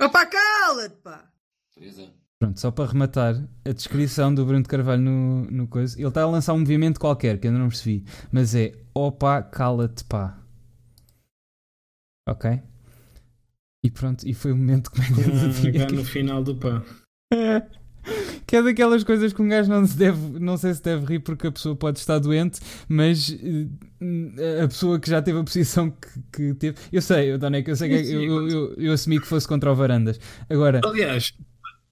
Opa, cala-te, pá! Teresa. Pronto, só para rematar, a descrição do Bruno de Carvalho no, no coisa. Ele está a lançar um movimento qualquer que eu ainda não percebi, mas é opa, cala-te pá. Ok? E pronto, e foi o momento de comédia do Ah, dia. cá no final do pá. Que é daquelas coisas que um gajo não se deve, não sei se deve rir porque a pessoa pode estar doente, mas eh, a pessoa que já teve a posição que, que teve. Eu sei, Doneco, eu sei que eu, eu, eu, eu assumi que fosse contra o Varandas. Agora, Aliás,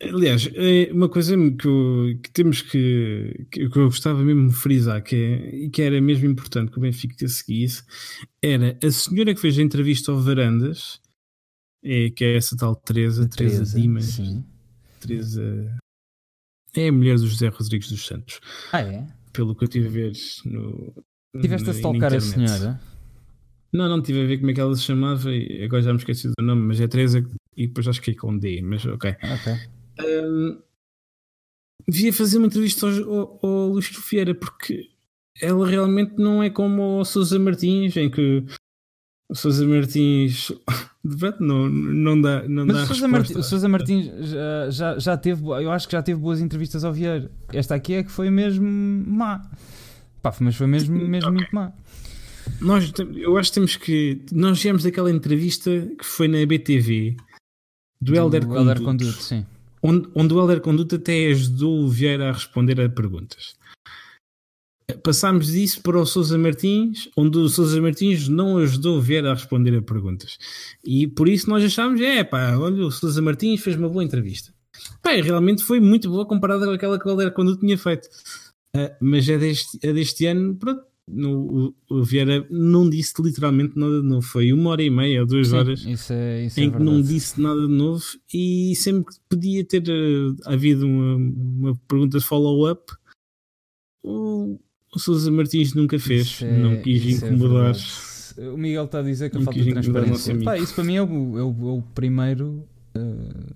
aliás, é uma coisa que, eu- que temos que, que eu gostava mesmo de frisar, que, é, e que era mesmo importante que o Benfica seguisse, era a senhora que fez a entrevista ao Varandas, é, que é essa tal Teresa, Teresa, Dimas. Teresa, é a mulher do José Rodrigues dos Santos, Ah, é? pelo que eu tive a ver no. Tiveste a na- stalkar na a senhora? Não, não tive a ver como é que ela se chamava, e agora já me esqueci do nome, mas é Teresa e depois acho que é com D, mas ok. Ok. Hum, devia fazer uma entrevista ao, ao, ao Luís Vieira porque ela realmente não é como o Sousa Martins, em que o Sousa Martins não, não dá, não Mas dá o Sousa. Martins, o Sousa Martins já, já, já teve, eu acho que já teve boas entrevistas ao Vieira. Esta aqui é que foi mesmo má. Pá, mas foi mesmo, mesmo Ok. muito má. Nós, eu acho que temos que. Nós viemos daquela entrevista que foi na BTV do, Do Helder Conduto, Conduto, sim. onde, onde o Helder Conduto até ajudou o Vieira a responder a perguntas. Passámos disso para o Sousa Martins, onde o Sousa Martins não ajudou Vieira a responder a perguntas. E por isso nós achámos, é pá, olha, o Sousa Martins fez uma boa entrevista. Pá, realmente foi muito boa comparada com aquela que o Helder Conduto tinha feito. Ah, mas é deste, é deste ano, pronto, no- o, o Vieira não disse literalmente nada de novo. Foi uma hora e meia ou duas Sim, horas isso é, isso é em que verdade. não disse nada de novo e sempre que podia ter eh, havido uma, uma pergunta de follow-up, o, o Sousa Martins nunca fez, é- não quis é incomodar. verdade. o Miguel está a dizer que a falta de transparência. Pá, isso para mim é o, é o, é o primeiro. eh,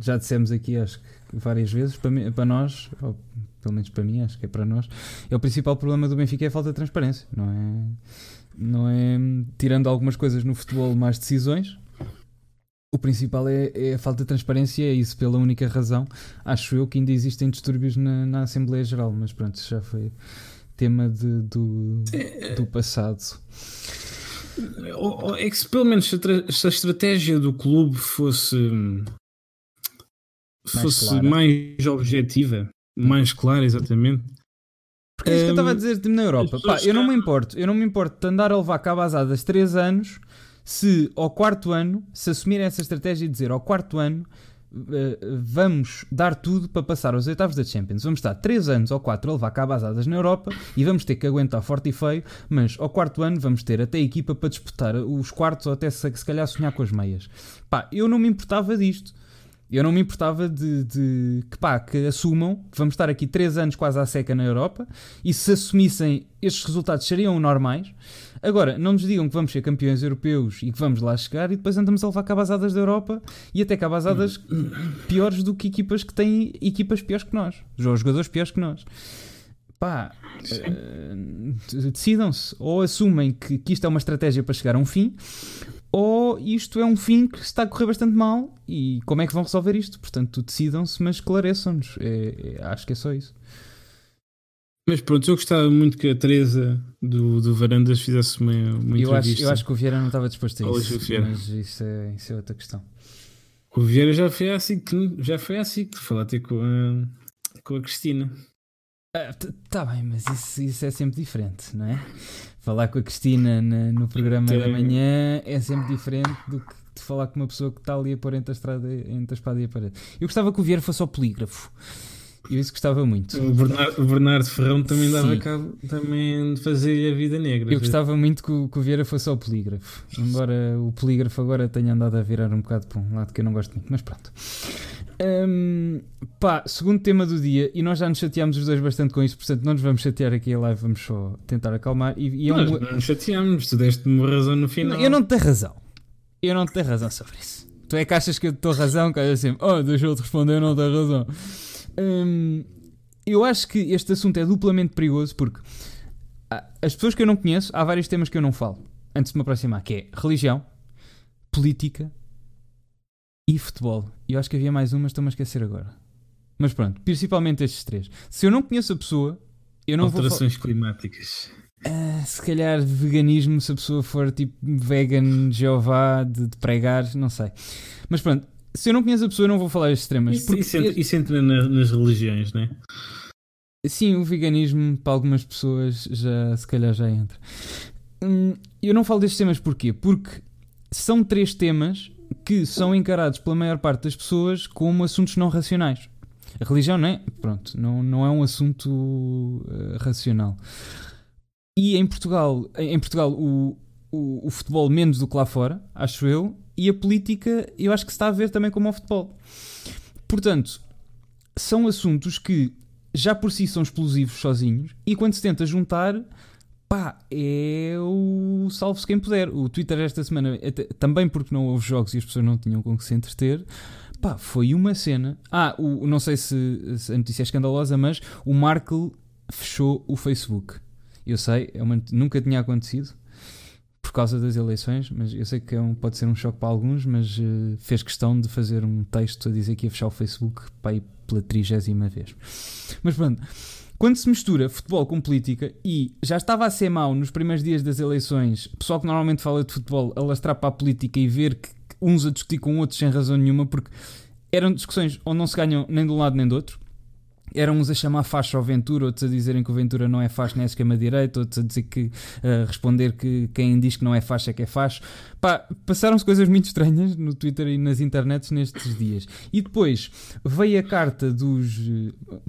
já dissemos aqui, acho que várias vezes, para, mim- para nós, ou pelo menos para mim, acho que é para nós, é o principal problema do Benfica é a falta de transparência. Não é, não é tirando algumas coisas no futebol, mais decisões. O principal é, é a falta de transparência, é isso pela única razão. Acho eu que ainda existem distúrbios na, na Assembleia Geral, mas pronto, isso já foi tema de- do, do passado. Ou- ou É que se pelo menos se a, estratégia do clube fosse Mais fosse clara. mais objetiva, mais clara, exatamente. Porque é isso que eu estava a Hum, dizer na Europa. Pá, eu não me cá- importo, eu não me importo de andar a levar cabazadas 3 anos se ao quarto ano, se assumirem essa estratégia e dizer ao quarto ano vamos dar tudo para passar aos oitavos da Champions. Vamos estar 3 anos ou 4 a levar cabazadas na Europa e vamos ter que aguentar forte e feio, mas ao quarto ano vamos ter até a equipa para disputar os quartos ou até se, se calhar sonhar com as meias. Pá, eu não me importava disto. Eu não me importava de, de que, pá, que assumam que vamos estar aqui 3 anos quase à seca na Europa e se assumissem estes resultados seriam normais. Agora, não nos digam que vamos ser campeões europeus e que vamos lá chegar e depois andamos a levar cabazadas da Europa e até cabazadas piores do que equipas que têm equipas piores que nós, ou jogadores piores que nós. Pá, eh, decidam-se ou assumem que, que isto é uma estratégia para chegar a um fim ou isto é um fim que está a correr bastante mal e como é que vão resolver isto? Portanto, decidam-se, mas esclareçam-nos. É- é- acho que é só isso. Mas pronto, eu gostava muito que a Teresa do, do Varandas fizesse uma, uma Eu acho, entrevista. eu acho que o Vieira não estava disposto a Ou isso, mas isso é, isso é outra questão. O Vieira já foi assim que já foi assim que falar até com a, com a Cristina. Ah, t- tá bem, mas isso, isso é sempre diferente, não é? Falar com a Cristina na- no programa da Tem- manhã é sempre diferente do que de falar com uma pessoa que está ali a pôr entre a, estrada, entre a espada e a parede. Eu gostava que o Vieira fosse ao polígrafo. Eu isso gostava muito. O Bernardo, o Bernardo Ferrão também dava Sim. cabo também de fazer a vida negra. Eu gostava muito que o, que o Vieira fosse ao polígrafo. Embora o polígrafo agora tenha andado a virar um bocado para um lado que eu não gosto muito, mas pronto. Hum, pá, segundo tema do dia, e nós já nos chateámos os dois bastante com isso, portanto não nos vamos chatear aqui a live, vamos só tentar acalmar. E, e é um- não nos chateámos, tu deste-me razão no final. Eu não te tenho razão. Eu não te tenho razão sobre isso. Tu é que achas que eu dou razão, que assim, oh, deixa eu te responder, eu não tenho razão. Hum, eu acho que este assunto é duplamente perigoso porque há- as pessoas que eu não conheço, há vários temas que eu não falo antes de me aproximar, que é religião, política e futebol. E eu acho que havia mais uma, mas estou-me a esquecer agora. Mas pronto, principalmente estes três. Se eu não conheço a pessoa, eu não vou. Alterações climáticas. Ah, se calhar veganismo, se a pessoa for tipo vegan, Jeová, de, de pregar, não sei. Mas pronto, se eu não conheço a pessoa, eu não vou falar estes temas. Isso, porque isso entra, isso entra na- nas religiões, né? Sim, o veganismo para algumas pessoas já se calhar já entra. Hum, eu não falo destes temas porquê? Porque são três temas que são encarados pela maior parte das pessoas como assuntos não racionais. A religião não é, pronto, não, não é um assunto eh, racional. E em Portugal, em Portugal o, o, o futebol menos do que lá fora, acho eu, e a política eu acho que se está a ver também como o futebol. Portanto, são assuntos que já por si são explosivos sozinhos e quando se tenta juntar, pá, é o salve-se quem puder. O Twitter esta semana, até- também porque não houve jogos e as pessoas não tinham com que se entreter, pá, foi uma cena. Ah, o, não sei se, se a notícia é escandalosa, mas o Markle fechou o Facebook. Eu sei, é uma- nunca tinha acontecido por causa das eleições, mas eu sei que é um- pode ser um choque para alguns, mas eh, fez questão de fazer um texto a dizer que ia fechar o Facebook para pela trigésima vez. Mas pronto, quando se mistura futebol com política e já estava a ser mau nos primeiros dias das eleições, pessoal que normalmente fala de futebol alastrar para a política e ver que uns a discutir com outros sem razão nenhuma, porque eram discussões onde não se ganham nem de um lado nem do outro. Eram uns a chamar facho ao Ventura, outros a dizerem que o Ventura não é facho nem é esquema-direita, outros a dizer que a responder que quem diz que não é facho é que é facho. Pá, passaram-se coisas muito estranhas no Twitter e nas internets nestes dias. E depois veio a carta dos.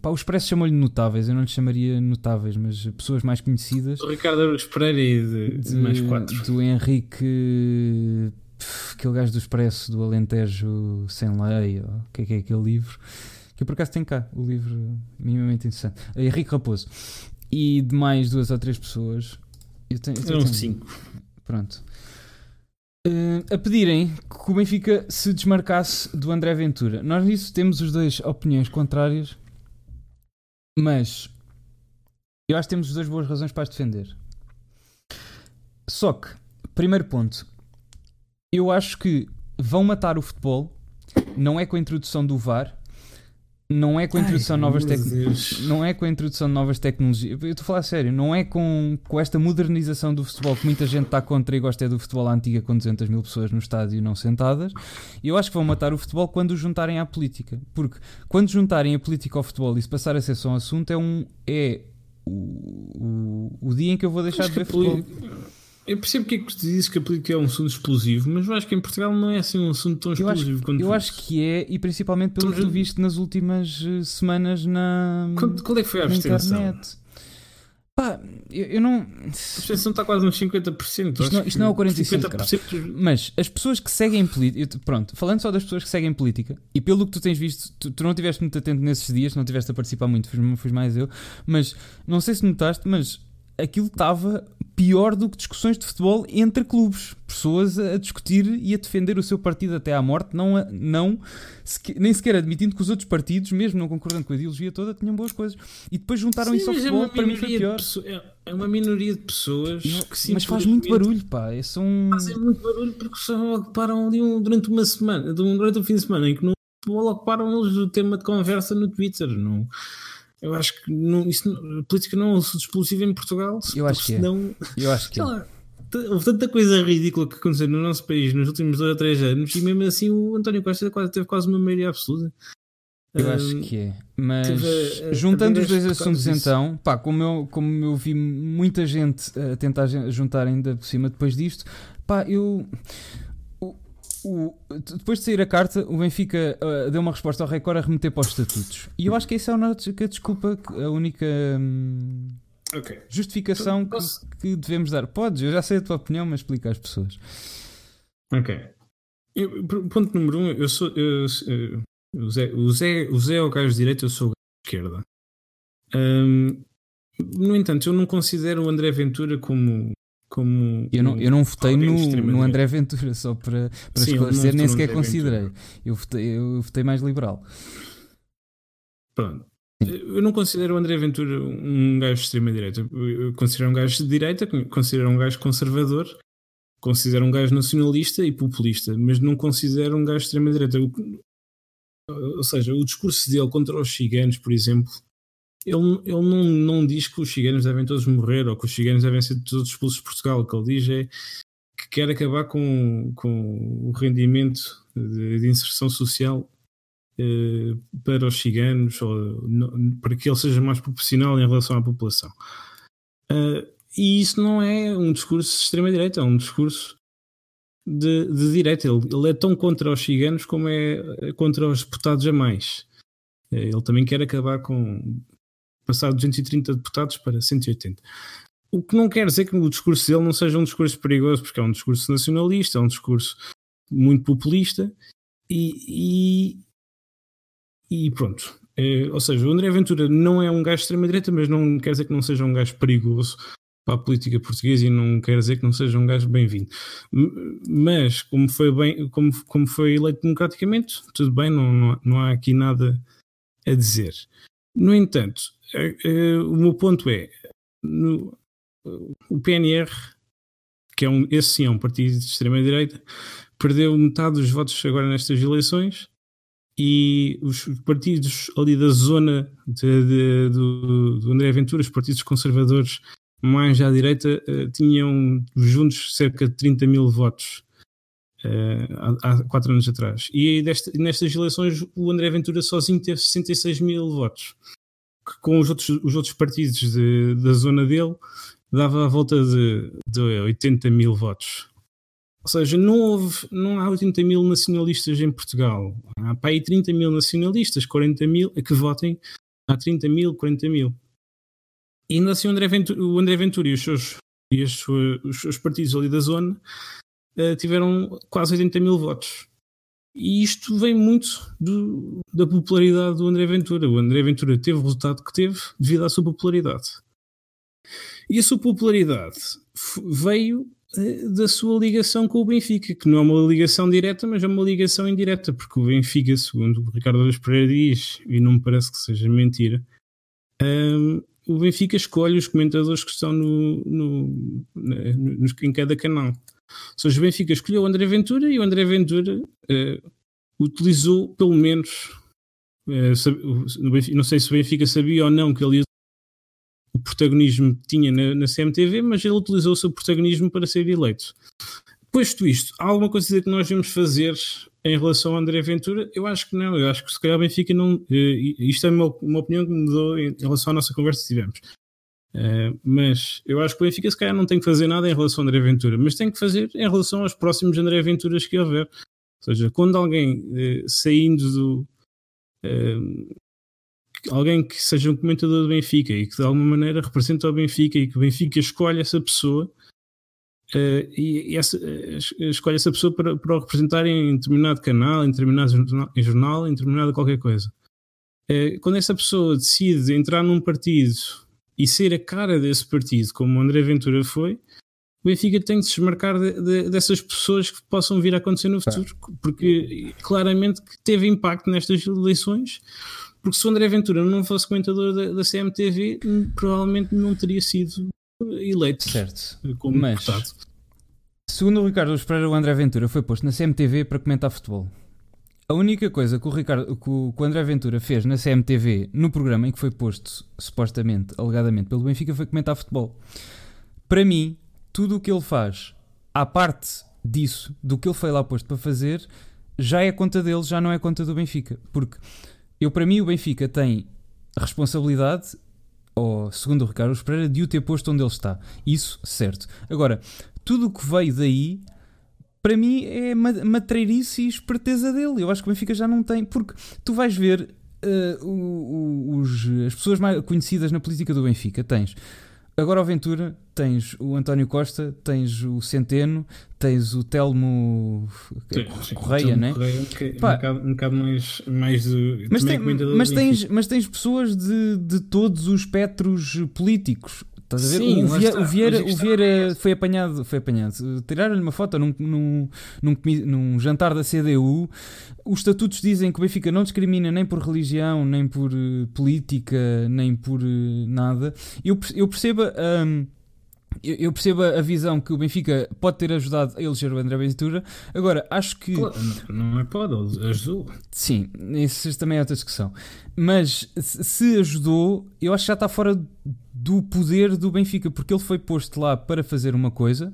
Pá, o Expresso chamou-lhe notáveis, eu não lhe chamaria notáveis, mas pessoas mais conhecidas. O Ricardo Aruz Pereira e de, De- mais quatro. Do Henrique. Aquele gajo do Expresso do Alentejo Sem Lei, o que é que é aquele livro? Que por acaso tenho cá, o livro minimamente interessante. Henrique Raposo. E de mais duas ou três pessoas. Eu tenho, eu tenho- cinco. Pronto. Eh, a pedirem que o Benfica se desmarcasse do André Ventura. Nós nisso temos os dois opiniões contrárias, mas eu acho que temos as duas boas razões para as defender. Só que, primeiro ponto, eu acho que vão matar o futebol não é com a introdução do VAR, não é com a introdução de novas tecnologias. Não é com a introdução de novas tecnologias. Eu estou a falar a sério. Não é com, com esta modernização do futebol que muita gente está contra e gosta é do futebol à antiga com 200 mil pessoas no estádio não sentadas. Eu acho que vão matar o futebol quando o juntarem à política. Porque quando juntarem a política ao futebol e se passar a ser só um assunto, é um. É o, o, o dia em que eu vou deixar de ver futebol. Eu percebo que é que tu dizes que a política é um assunto explosivo, mas eu acho que em Portugal não é assim um assunto tão Eu acho, explosivo quanto eu acho que é, e principalmente pelo que tu viste nas últimas eh, semanas na, Quanto- Qual é que foi a abstenção? internet. Pá, eu, eu não. A abstenção está quase nos 50%. Isto não- isto não é o que 45, 50% Mas as pessoas que seguem política. Pronto, falando só das pessoas que seguem política, e pelo que tu tens visto, tu, tu não estiveste muito atento nesses dias, não estiveste a participar muito, fui, fui mais eu, mas não sei se notaste, mas aquilo estava pior do que discussões de futebol entre clubes. Pessoas a, discutir e a defender o seu partido até à morte, não, a- não nem sequer admitindo que os outros partidos, mesmo não concordando com a ideologia toda, tinham boas coisas. E depois juntaram Sim, isso ao é futebol, uma para mim foi pior. é- É uma minoria de pessoas Não, que mas faz muito barulho, pá. É um. Fazem muito barulho porque só ocuparam ali um, durante uma semana, durante um fim de semana em que no futebol ocuparam eles o tema de conversa no Twitter. Não, eu acho que não, isso política não é um assunto explosivo em Portugal. Eu acho que é. senão, Eu acho que é. lá, houve tanta coisa ridícula que aconteceu no nosso país nos últimos dois ou três anos e mesmo assim o António Costa quase, teve quase uma maioria absoluta. Eu Hum, acho que é. Mas a- a- juntando os dois as assuntos então, pá, como eu, como eu vi muita gente a tentar juntar ainda por cima depois disto, pá, eu. O- depois de sair a carta, o Benfica ah, deu uma resposta ao Record a remeter para os estatutos. E eu acho que essa é a única desculpa, a única hum, Ok. justificação que, Posso- que devemos dar. Podes, eu já sei a tua opinião, mas explica às pessoas. Ok. Eu- ponto número um, eu sou. eu- eu- o, Zé, o, Zé, o Zé é o gajo de direita, eu sou o gajo de esquerda. Ahm, no entanto, eu não considero o André Ventura como. Como Eu não, eu não votei no, no. André Ventura, só para, para Sim, esclarecer, nem sequer considerei. Eu votei, eu votei mais liberal. Pronto. Eu não considero o André Ventura um gajo de extrema-direita. Eu considero um gajo de direita, considero um gajo conservador, considero um gajo nacionalista e populista, mas não considero um gajo de extrema-direita. Ou seja, o discurso dele contra os ciganos, por exemplo, ele, ele não, não diz que os ciganos devem todos morrer ou que os ciganos devem ser todos expulsos de Portugal. O que ele diz é que quer acabar com, com o rendimento de, de inserção social eh, para os ciganos ou no- para que ele seja mais proporcional em relação à população. Eh, e isso não é um discurso de extrema-direita, é um discurso de, de direita. Ele, ele é tão contra os ciganos como é contra os deputados a mais. Eh, Ele também quer acabar com passar de 230 deputados para 180. O que não quer dizer que o discurso dele não seja um discurso perigoso, porque é um discurso nacionalista, é um discurso muito populista e, e, e pronto. Eh, ou seja, o André Ventura não é um gajo de extrema-direita, mas não quer dizer que não seja um gajo perigoso para a política portuguesa e não quer dizer que não seja um gajo bem-vindo. Mas, como foi, bem, como, como foi eleito democraticamente, tudo bem, não, não, não há aqui nada a dizer. No entanto, o meu ponto é: no- o PNR, que é um, esse sim é um partido de extrema-direita, perdeu metade dos votos agora nestas eleições e os partidos ali da zona de- de- do, do André Ventura, os partidos conservadores mais à direita, eh, tinham juntos cerca de 30 mil votos eh, há, há quatro anos atrás. E desta- nestas eleições o André Ventura sozinho teve 66 mil votos, que com os outros, os outros partidos de- da zona dele dava a volta de, de 80 mil votos. Ou seja, não, houve, não há 80 mil nacionalistas em Portugal. Há para aí 30 mil nacionalistas, 40 mil, que votem. Há 30 mil, 40 mil. E ainda assim o André Ventura, o André Ventura e, os seus, e as sua- os seus partidos ali da zona eh, tiveram quase 80 mil votos. E isto vem muito do- da popularidade do André Ventura. O André Ventura teve o resultado que teve devido à sua popularidade. E a sua popularidade veio eh, da sua ligação com o Benfica, que não é uma ligação direta, mas é uma ligação indireta, porque o Benfica, segundo o Ricardo Alves Pereira diz, e não me parece que seja mentira, hum, o Benfica escolhe os comentadores que estão no, no- nos- em cada canal. Ou seja, o Benfica escolheu o André Ventura e o André Ventura eh, utilizou pelo menos no Benfica- não sei se o Benfica sabia ou não que ele o protagonismo tinha na, na CMTV, mas ele utilizou o seu protagonismo para ser eleito. Posto isto, há alguma coisa que nós vamos fazer em relação a André Ventura? Eu acho que não. Eu acho que se calhar o Benfica não. eh, Isto é uma, uma opinião que mudou em relação à nossa conversa que tivemos. Uh, mas eu acho que o Benfica se calhar não tem que fazer nada em relação a André Ventura, mas tem que fazer em relação aos próximos André Venturas que houver. Ou seja, quando alguém uh, saindo do. Uh, alguém que seja um comentador do Benfica e que de alguma maneira representa o Benfica e que o Benfica escolhe essa pessoa e, e essa, escolhe essa pessoa para, para o representar em determinado canal, em determinado jornal, em, jornal, em determinada qualquer coisa. quando essa pessoa decide entrar num partido e ser a cara desse partido, como o André Ventura foi, o Benfica tem de se desmarcar de, de, dessas pessoas que possam vir a acontecer no futuro, porque claramente teve impacto nestas eleições, porque se o André Ventura não fosse comentador da, da CMTV, provavelmente não teria sido eleito certo. como Mas, deputado. Segundo o Ricardo Pereira, o André Ventura foi posto na CMTV para comentar futebol. A única coisa que o, Ricardo, que o, André Ventura fez na CMTV, no programa em que foi posto, supostamente, alegadamente, pelo Benfica, foi comentar futebol. Para mim, tudo o que ele faz, à parte disso, do que ele foi lá posto para fazer, já é conta dele, já não é conta do Benfica. Porque eu, para mim, o Benfica tem responsabilidade, ou segundo o Ricardo Pereira, de o ter posto onde ele está. Isso, certo. Agora, tudo o que veio daí para mim é matreirice e esperteza dele. Eu acho que o Benfica já não tem. Porque tu vais ver uh, os, as pessoas mais conhecidas na política do Benfica. Tens agora o Ventura, tens o António Costa, tens o Centeno, tens o Telmo sim, Correia, né? Correia, que é Pá, um, bocado, um bocado mais, mais de, mas, tem, mas, tens, mas tens pessoas de, de todos os espectros políticos. Estás a ver? Sim, o, Vieira, o, Vieira, o Vieira foi apanhado, foi apanhado. Tiraram-lhe uma foto num, num, num, num, jantar da CDU. Os estatutos dizem que o Benfica não discrimina nem por religião, nem por uh, política, nem por uh, nada. Eu, eu percebo. Um, eu percebo a visão que o Benfica pode ter ajudado a eleger o André Ventura. Agora, acho que. Não é pode, ajudou. Sim, isso também é outra discussão. Mas se ajudou, eu acho que já está fora do poder do Benfica, porque ele foi posto lá para fazer uma coisa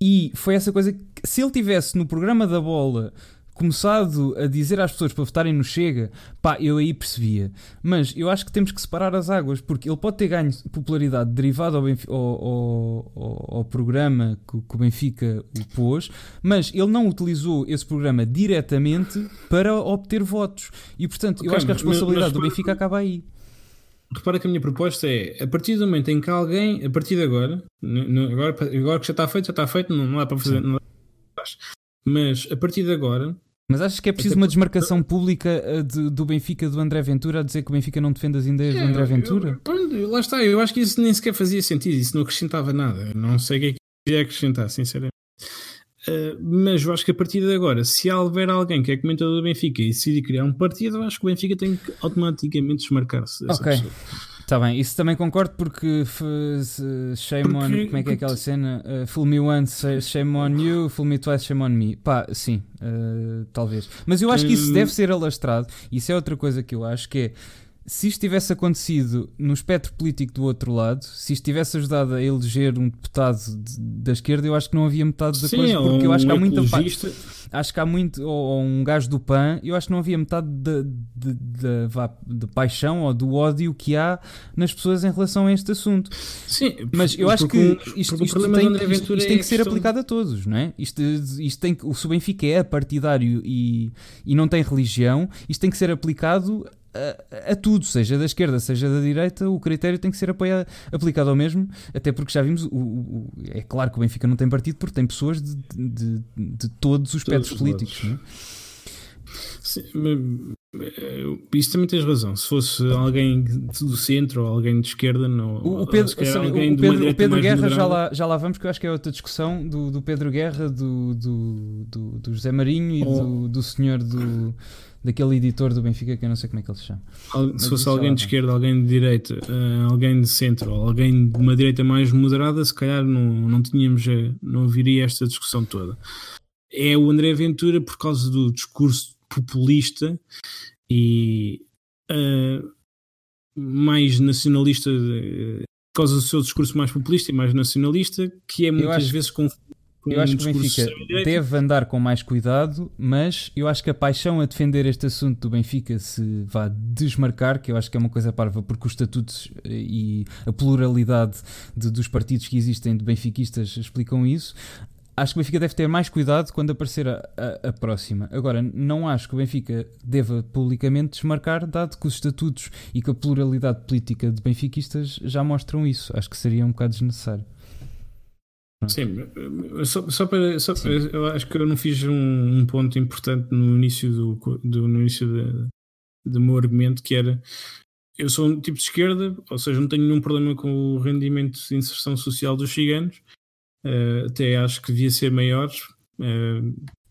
e foi essa coisa que, se ele tivesse no programa da bola começado a dizer às pessoas para votarem no Chega, pá, eu aí percebia. Mas eu acho que temos que separar as águas, porque ele pode ter ganho popularidade derivado ao, Benfica, ao, ao, ao, programa que, que, o Benfica o pôs, mas ele não utilizou esse programa diretamente para obter votos. E portanto, okay, eu acho que a responsabilidade mas, mas, do Benfica acaba aí repara que a minha proposta é, a partir do momento em que alguém, a partir de agora, agora, agora que já está feito, já está feito, não, não dá para fazer, nada. mas a partir de agora. Mas achas que é preciso uma desmarcação pública eh, de, do Benfica do André Ventura a dizer que o Benfica não defende as ideias é, do André Ventura? Eu, lá está, eu acho que isso nem sequer fazia sentido, isso não acrescentava nada. Não sei o que é que ia acrescentar, sinceramente. Uh, mas eu acho que a partir de agora, se houver alguém que é comentador do Benfica e decidir criar um partido, eu acho que o Benfica tem que automaticamente desmarcar-se dessa Ok, Está bem, isso também concordo porque shame on, como é que é aquela cena? Uh, fool me once, shame on you, fool me twice, shame on me. Pá, sim, uh, talvez. Mas eu acho que isso deve ser alastrado. Isso é outra coisa que eu acho que é se isto tivesse acontecido no espectro político do outro lado, se isto tivesse ajudado a eleger um deputado de, da esquerda, eu acho que não havia metade da Sim, coisa, porque um eu acho que há muita ecologista. acho que há muito, ou, ou, um gajo do PAN, eu acho que não havia metade de, de, de, de, paixão ou do ódio que há nas pessoas em relação a este assunto. Sim, mas eu acho que isto, isto, tem, isto, isto tem é que ser aplicado a todos, não é? Isto, isto tem o Benfica é partidário e, e não tem religião, isto tem que ser aplicado a, a, tudo, seja da esquerda, seja da direita, o critério tem que ser apoiado, aplicado ao mesmo, até porque já vimos, o, o, é claro que o Benfica não tem partido porque tem pessoas de, de, de todos os espectros políticos. É? Sim, isso também tens razão. Se fosse alguém do centro ou alguém de esquerda, não. O, Pedro, sabe, o Pedro, o Pedro Guerra já lá, já lá vamos, que eu acho que é outra discussão do, do Pedro Guerra, do, do, do, do José Marinho e oh. do, do senhor do daquele editor do Benfica que eu não sei como é que ele se chama. Se fosse alguém de esquerda, alguém de direita, uh, alguém de centro, alguém de uma direita mais moderada, se calhar não, não tínhamos, eh, não viria esta discussão toda. É o André Ventura por causa do discurso populista e uh, mais nacionalista, uh, por causa do seu discurso mais populista e mais nacionalista, que é muitas vezes confundido com Eu acho que o Benfica deve andar com mais cuidado, mas eu acho que a paixão a defender este assunto do Benfica se vá desmarcar, que eu acho que é uma coisa parva, porque os estatutos eh, e a pluralidade de- dos partidos que existem de benfiquistas explicam isso. Acho que o Benfica deve ter mais cuidado quando aparecer a, a- a próxima. Agora, não acho que o Benfica deva publicamente desmarcar, dado que os estatutos e que a pluralidade política de benfiquistas já mostram isso. Acho que seria um bocado desnecessário. Sim, eh, só, só para. Só, eu acho que eu não fiz um, um ponto importante no início do, do, no início da- do meu argumento que era eu sou um tipo de esquerda, ou seja, não tenho nenhum problema com o rendimento de inserção social dos ciganos, eh, até acho que devia ser maior eh,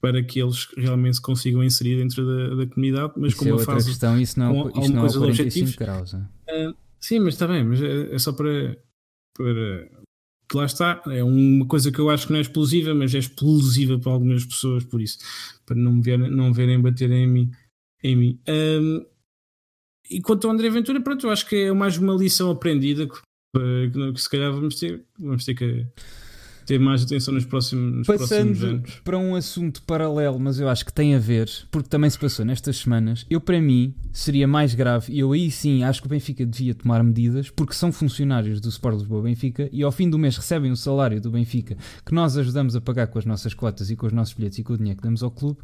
para que eles realmente se consigam inserir dentro da, da comunidade, mas Isso com é uma fase questão, isso não, com é- isto não é alguma o coisa de 45 objetivos. graus. Ah, sim, mas está bem, mas é, é só para, para que lá está. É uma coisa que eu acho que não é explosiva, mas é explosiva para algumas pessoas, por isso, para não me verem, não verem bater em mim. Em mim. Ahm, e quanto ao André Ventura, pronto, eu acho que é mais uma lição aprendida que, que, que se calhar vamos ter, vamos ter que ter mais atenção nos próximos, nos próximos Passando anos. para um assunto paralelo, mas eu acho que tem a ver, porque também se passou nestas semanas, eu para mim seria mais grave, e eu aí sim acho que o Benfica devia tomar medidas, porque são funcionários do Sport Lisboa Benfica e ao fim do mês recebem o salário do Benfica que nós ajudamos a pagar com as nossas cotas e com os nossos bilhetes e com o dinheiro que damos ao clube.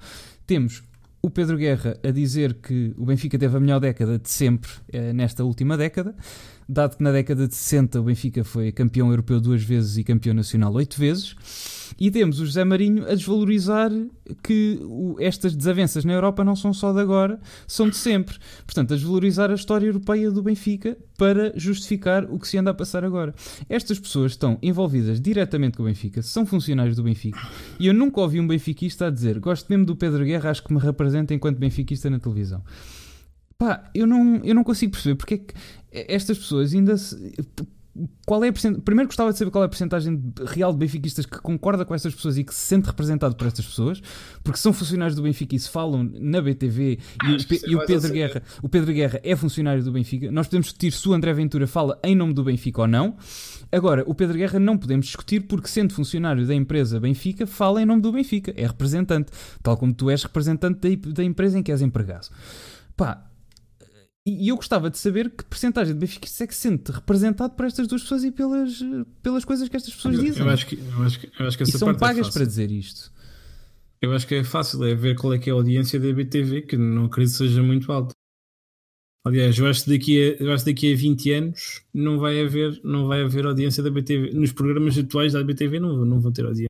Temos o Pedro Guerra a dizer que o Benfica teve a melhor década de sempre eh, nesta última década, dado que na década de 60 o Benfica foi campeão europeu duas vezes e campeão nacional oito vezes. E temos o José Marinho a desvalorizar que o- estas desavenças na Europa não são só de agora, são de sempre. Portanto, a desvalorizar a história europeia do Benfica para justificar o que se anda a passar agora. Estas pessoas estão envolvidas diretamente com o Benfica, são funcionários do Benfica, e eu nunca ouvi um benfiquista a dizer gosto mesmo do Pedro Guerra, acho que me representa enquanto benfiquista na televisão. Pá, eu não, eu não consigo perceber porque é que estas pessoas ainda se. Qual é a percent... Primeiro gostava de saber qual é a porcentagem real de benfiquistas que concorda com estas pessoas e que se sente representado por estas pessoas, porque são funcionários do Benfica e se falam na BTV e, o, Acho que Pe- e o Pedro. Guerra, o Pedro Guerra é funcionário do Benfica. Nós podemos discutir se o André Ventura fala em nome do Benfica ou não. Agora, o Pedro Guerra não podemos discutir porque, sendo funcionário da empresa Benfica, fala em nome do Benfica, é representante, tal como tu és representante da, da empresa em que és empregado. Pá, e e eu gostava de saber que porcentagem de benfiquistas é que se sente representado por estas duas pessoas e pelas, pelas coisas que estas pessoas Eu, dizem. eu acho que, eu acho que, eu acho que e essa são parte é pagas fácil. para dizer isto. Eu acho que é fácil, é ver qual é que é a audiência da BTV, que não acredito que seja muito alta. Aliás, eu acho que daqui a, eu acho que daqui a 20 anos não vai haver, não vai haver audiência da BTV. Nos programas atuais da BTV não, não vão ter audiência.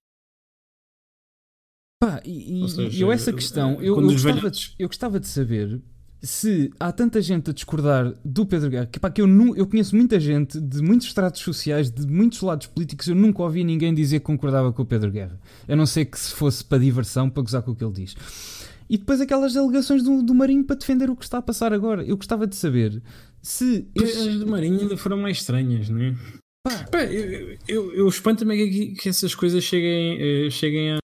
Pá, e, e- e seja, eu essa questão, eu, eu os gostava velhotes- de, eu gostava de saber se há tanta gente a discordar do Pedro Guerra, que, pá, que eu, nu, eu conheço muita gente de muitos estratos sociais, de muitos lados políticos, eu nunca ouvi ninguém dizer que concordava com o Pedro Guerra. A não ser que se fosse para diversão, para gozar com o que ele diz. E depois aquelas alegações do, do Marinho para defender o que está a passar agora. Eu gostava de saber se. estes- As do Marinho ainda foram mais estranhas, não é? Pá, eu, eu, eu espanto-me que, que essas coisas cheguem, eh, cheguem a-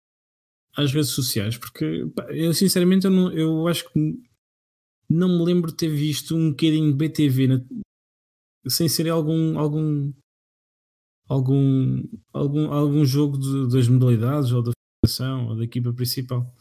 às redes sociais, porque pá, eu sinceramente eu, não, eu acho que não me lembro de ter visto um bocadinho de BTV na- sem ser algum algum algum algum, algum jogo de- das modalidades ou da federação ou da equipa principal.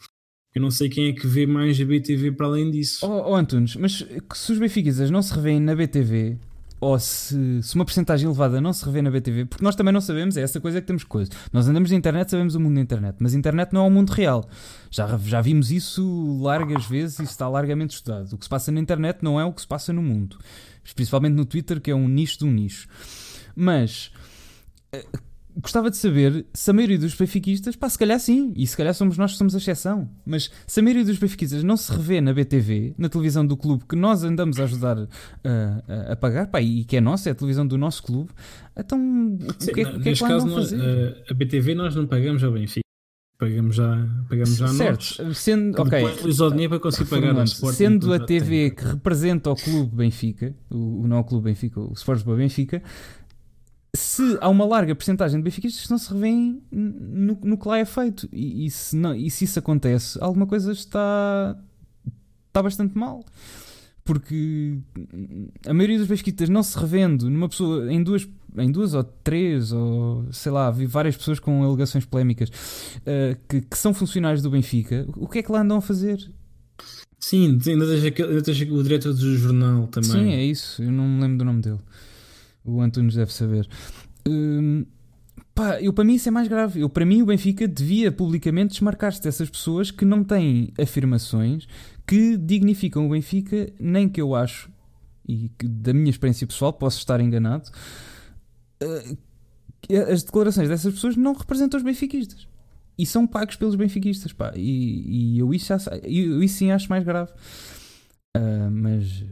Eu não sei quem é que vê mais a BTV para além disso. Oh, oh Antunes, mas se os benfiquistas não se revêem na BTV, ou se, se uma porcentagem elevada não se revê na BTV, porque nós também não sabemos, é essa coisa que temos coisa. Nós andamos na internet, sabemos o mundo da internet, mas a internet não é o mundo real. Já, já vimos isso largas vezes e está largamente estudado. O que se passa na internet não é o que se passa no mundo. Principalmente no Twitter, que é um nicho de um nicho. Mas eh, gostava de saber se a maioria dos benfiquistas, pá, se calhar sim, e se calhar somos nós que somos a exceção, mas se a maioria dos benfiquistas não se revê na BTV, na televisão do clube que nós andamos a ajudar uh, a, a pagar, pá, e que é nossa, é a televisão do nosso clube, então o Sim, que é, o que é que lá caso, a nós, fazer? eh, a BTV nós não pagamos ao Benfica. Pagamos já, pagamos já a nós. certo, sendo, que ok, depois utiliza o dinheiro para conseguir pagar reformulando, Sporting. sendo a contrato TV técnico. que representa o clube Benfica, o, o não o clube Benfica, o Sport Lisboa Benfica, se há uma larga porcentagem de benfiquistas que não se revêem no, no que lá é feito. E, e se não, e se isso acontece, alguma coisa está, está bastante mal. Porque a maioria dos benfiquistas não se revendo numa pessoa, em duas em duas ou três, ou sei lá, vi várias pessoas com alegações polémicas uh, que, que são funcionários do Benfica. O que é que lá andam a fazer? Sim, ainda tens o diretor do jornal também. Sim, é isso. Eu não me lembro do nome dele. O Antunes deve saber. Hum, pá, eu, para mim isso é mais grave. Eu, para mim, o Benfica devia publicamente desmarcar-se dessas pessoas que não têm afirmações que dignificam o Benfica, nem que eu acho, e que, da minha experiência pessoal, posso estar enganado, uh, as declarações dessas pessoas não representam os benfiquistas e são pagos pelos benfiquistas, pá. E, e eu, isso, eu isso sim acho mais grave. Uh, mas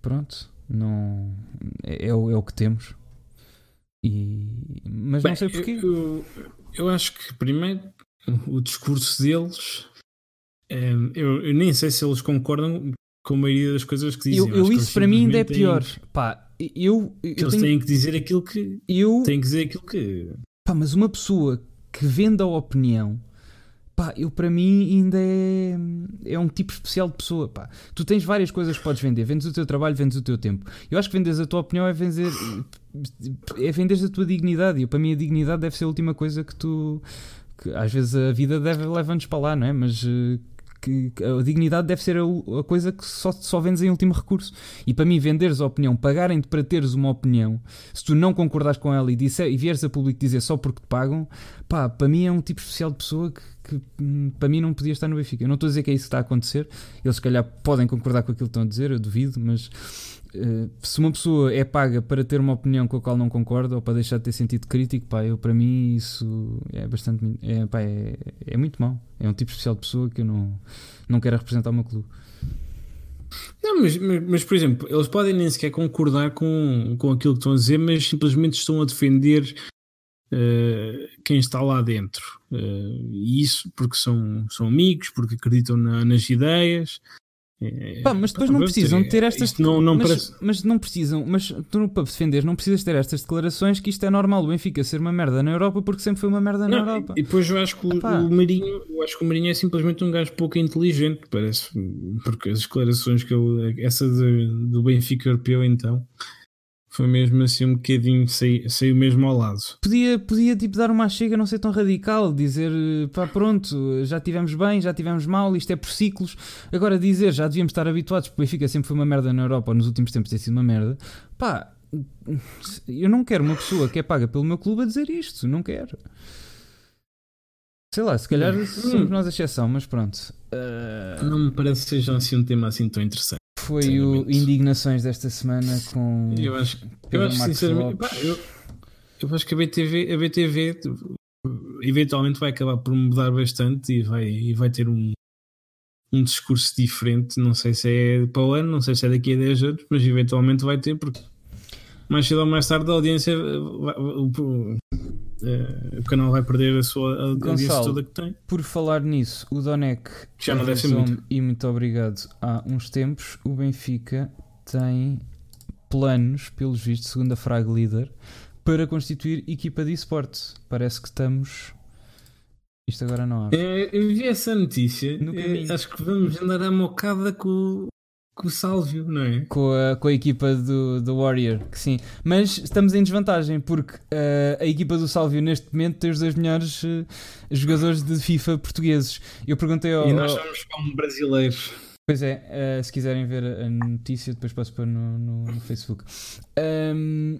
pronto, não é, é, o, é o que temos. E, mas Bem, não sei porquê. Eu, eu, acho que primeiro o discurso deles é, eu, eu, nem sei se eles concordam com a maioria das coisas que dizem. Eu, eu isso para mim ainda é pior. Têm, Pá, eu, eu eles tenho, têm que dizer aquilo que eu, têm que dizer aquilo que pá, mas uma pessoa que venda a opinião, pá, eu para mim ainda é, é um tipo especial de pessoa, pá. Tu tens várias coisas que podes vender, vendes o teu trabalho, vendes o teu tempo. Eu acho que vendes a tua opinião é vender é vender a tua dignidade. E para mim a dignidade deve ser a última coisa que tu que às vezes a vida deve levar-nos para lá, não é? Mas eh, que a dignidade deve ser a, a, coisa que só, só vendes em último recurso. E para mim, venderes a opinião, pagarem-te para teres uma opinião, se tu não concordares com ela e, disser, e vieres a público dizer só porque te pagam, pá, para mim é um tipo especial de pessoa que, que hum, para mim não podia estar no Benfica. Eu não estou a dizer que é isso que está a acontecer, eles se calhar podem concordar com aquilo que estão a dizer, eu duvido, mas Uh, se uma pessoa é paga para ter uma opinião com a qual não concorda ou para deixar de ter sentido crítico, pá, eu, para mim isso é bastante. É, pá, é, é muito mau. É um tipo especial de pessoa que eu não, não quero representar o meu clube. Não, mas, mas, mas, por exemplo, eles podem nem sequer concordar com, com aquilo que estão a dizer, mas simplesmente estão a defender uh, quem está lá dentro. Uh, e isso porque são, são amigos, porque acreditam na, nas ideias. É, Pá, mas depois não precisam ter estas não, não mas, parece... mas não precisam, mas tu para defender não precisas ter estas declarações que isto é normal o Benfica ser uma merda na Europa porque sempre foi uma merda na não, Europa. E depois eu acho que o, o, Marinho, eu acho que o Marinho é simplesmente um gajo pouco inteligente, parece, porque as declarações que eu, essa de, do Benfica europeu então foi mesmo assim um bocadinho, saiu, saiu mesmo ao lado. Podia, podia tipo dar uma chega, não ser tão radical, dizer pá, pronto, já tivemos bem, já tivemos mal, isto é por ciclos. Agora dizer, já devíamos estar habituados, porque o Benfica sempre foi uma merda na Europa, nos últimos tempos tem sido uma merda. Pá, eu não quero uma pessoa que é paga pelo meu clube a dizer isto, não quero. Sei lá, se calhar hum. somos nós a exceção, mas pronto. Uh... Não me parece que seja assim um tema assim tão interessante foi o Indignações desta semana com. Eu acho, eu acho sinceramente. Pá, eu, eu acho que a BTV, a BTV eventualmente vai acabar por mudar bastante e vai, e vai ter um, um discurso diferente. Não sei se é para o ano, não sei se é daqui a 10 anos, mas eventualmente vai ter, porque mais cedo ou mais tarde a audiência, o, o, eh, o canal vai perder a sua a audiência Gonçalo, toda que tem. Por falar nisso, o Donec já não deve ser muito. e muito obrigado. Há uns tempos o Benfica tem planos, pelos vistos, segundo a Frag Leader, para constituir equipa de esporte. Parece que estamos. Isto agora não há. É, eu vi essa notícia. É, acho que vamos andar à mocada com, com o Sálvio, não é? Com a, com a equipa do, do Warrior, que sim. Mas estamos em desvantagem porque uh, a equipa do Sálvio neste momento tem os dois melhores uh, jogadores de FIFA portugueses. Eu perguntei ao. E nós somos como brasileiros. Pois é, uh, se quiserem ver a notícia, depois posso pôr no, no, no Facebook. Um,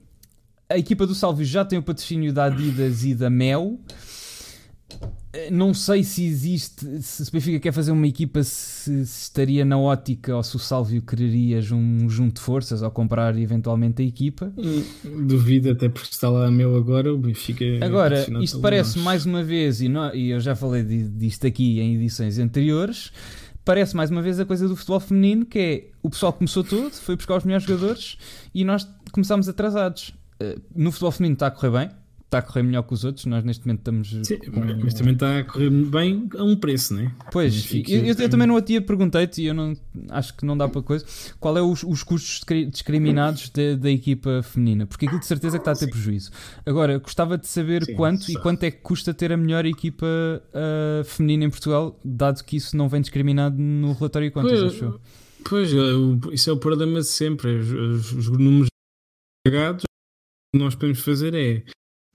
a equipa do Sálvio já tem o patrocínio da Adidas e da Mel. Eh, não sei se existe, se o Benfica quer fazer uma equipa, se, se, estaria na ótica ou se o Sálvio quereria um junto de forças ou comprar eventualmente a equipa. Duvido, até porque está lá a meu agora, o Benfica. É agora, isto parece nós. mais uma vez, e, não, e eu já falei disto aqui em edições anteriores, parece mais uma vez a coisa do futebol feminino, que é o pessoal começou tudo, foi buscar os melhores jogadores e nós começámos atrasados. Eh, no futebol feminino está a correr bem, está a correr melhor que os outros. Nós neste momento estamos. Sim, com... mas também está a correr bem a um preço, não é? Pois, eu, eu, eu, também no outro dia perguntei-te e eu não, acho que não dá para coisa. Qual é os, os custos discriminados de, da equipa feminina? Porque aquilo de certeza que está a ter Sim. prejuízo. Agora, gostava de saber Sim, quanto só. e quanto é que custa ter a melhor equipa uh, feminina em Portugal, dado que isso não vem discriminado no relatório de contas, pois, achou? Pois, isso é o problema de sempre. Os, os números pagados que nós podemos fazer é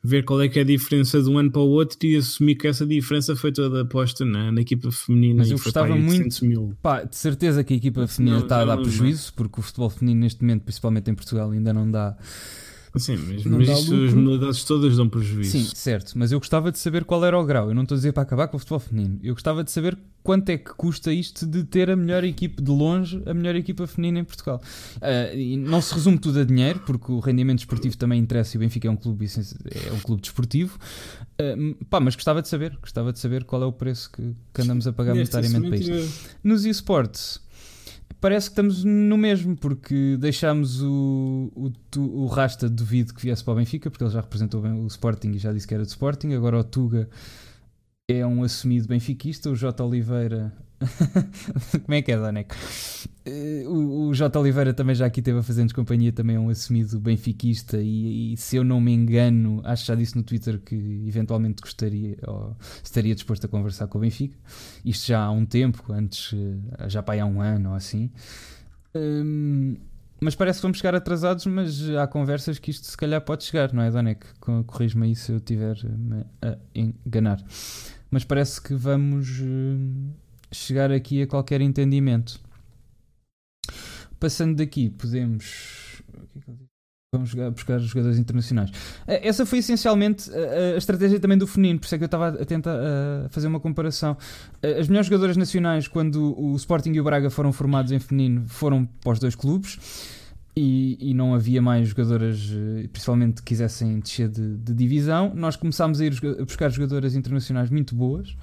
ver qual é que é a diferença de um ano para o outro e assumir que essa diferença foi toda aposta na, na equipa feminina Mas e eu foi para gostava muito- 800 mil. Pá, de certeza que a equipa feminina Não, está a não, dar não. prejuízo, porque o futebol feminino neste momento, principalmente em Portugal, ainda não dá. Sim, mas, mas isso, lucro. as modalidades todas dão prejuízo. Sim, certo, mas eu gostava de saber qual era o grau. Eu não estou a dizer para acabar com o futebol feminino. Eu gostava de saber quanto é que custa isto de ter a melhor equipe de longe, a melhor equipa feminina em Portugal. E não se resume tudo a dinheiro, porque o rendimento desportivo também interessa e o Benfica é um clube, é um clube desportivo. Ah, pá, mas gostava de saber, gostava de saber qual é o preço que, que andamos a pagar Neste monetariamente para isto. Nos esportes, parece que estamos no mesmo, porque deixámos o, o, o Rasta, duvido que viesse para o Benfica, porque ele já representou bem o Sporting e já disse que era do Sporting. Agora o Tuga é um assumido benfiquista, o J. Oliveira. Como é que é, Daneco? Eh, O, J. Oliveira também já aqui teve a fazer-nos companhia, também é um assumido benfiquista. E, e se eu não me engano, acho que já disse no Twitter que eventualmente gostaria ou estaria disposto a conversar com o Benfica. Isto já há um tempo, antes, eh, já para há um ano ou assim. Hum, mas parece que vamos chegar atrasados, mas há conversas que isto se calhar pode chegar, não é, Danek? Co- Corrige-me aí se eu estiver-me a enganar. Mas parece que vamos hum, chegar aqui a qualquer entendimento. Passando daqui, podemos. é? Vamos buscar jogadores internacionais. Eh, Essa foi essencialmente a, a estratégia também do feminino, por isso é que eu estava a tentar a fazer uma comparação. Eh, As melhores jogadoras nacionais, quando o Sporting e o Braga foram formados em feminino, foram para os dois clubes e, e não havia mais jogadoras, eh, principalmente que quisessem descer de, de divisão. Nós começámos a ir a buscar jogadoras internacionais muito boas.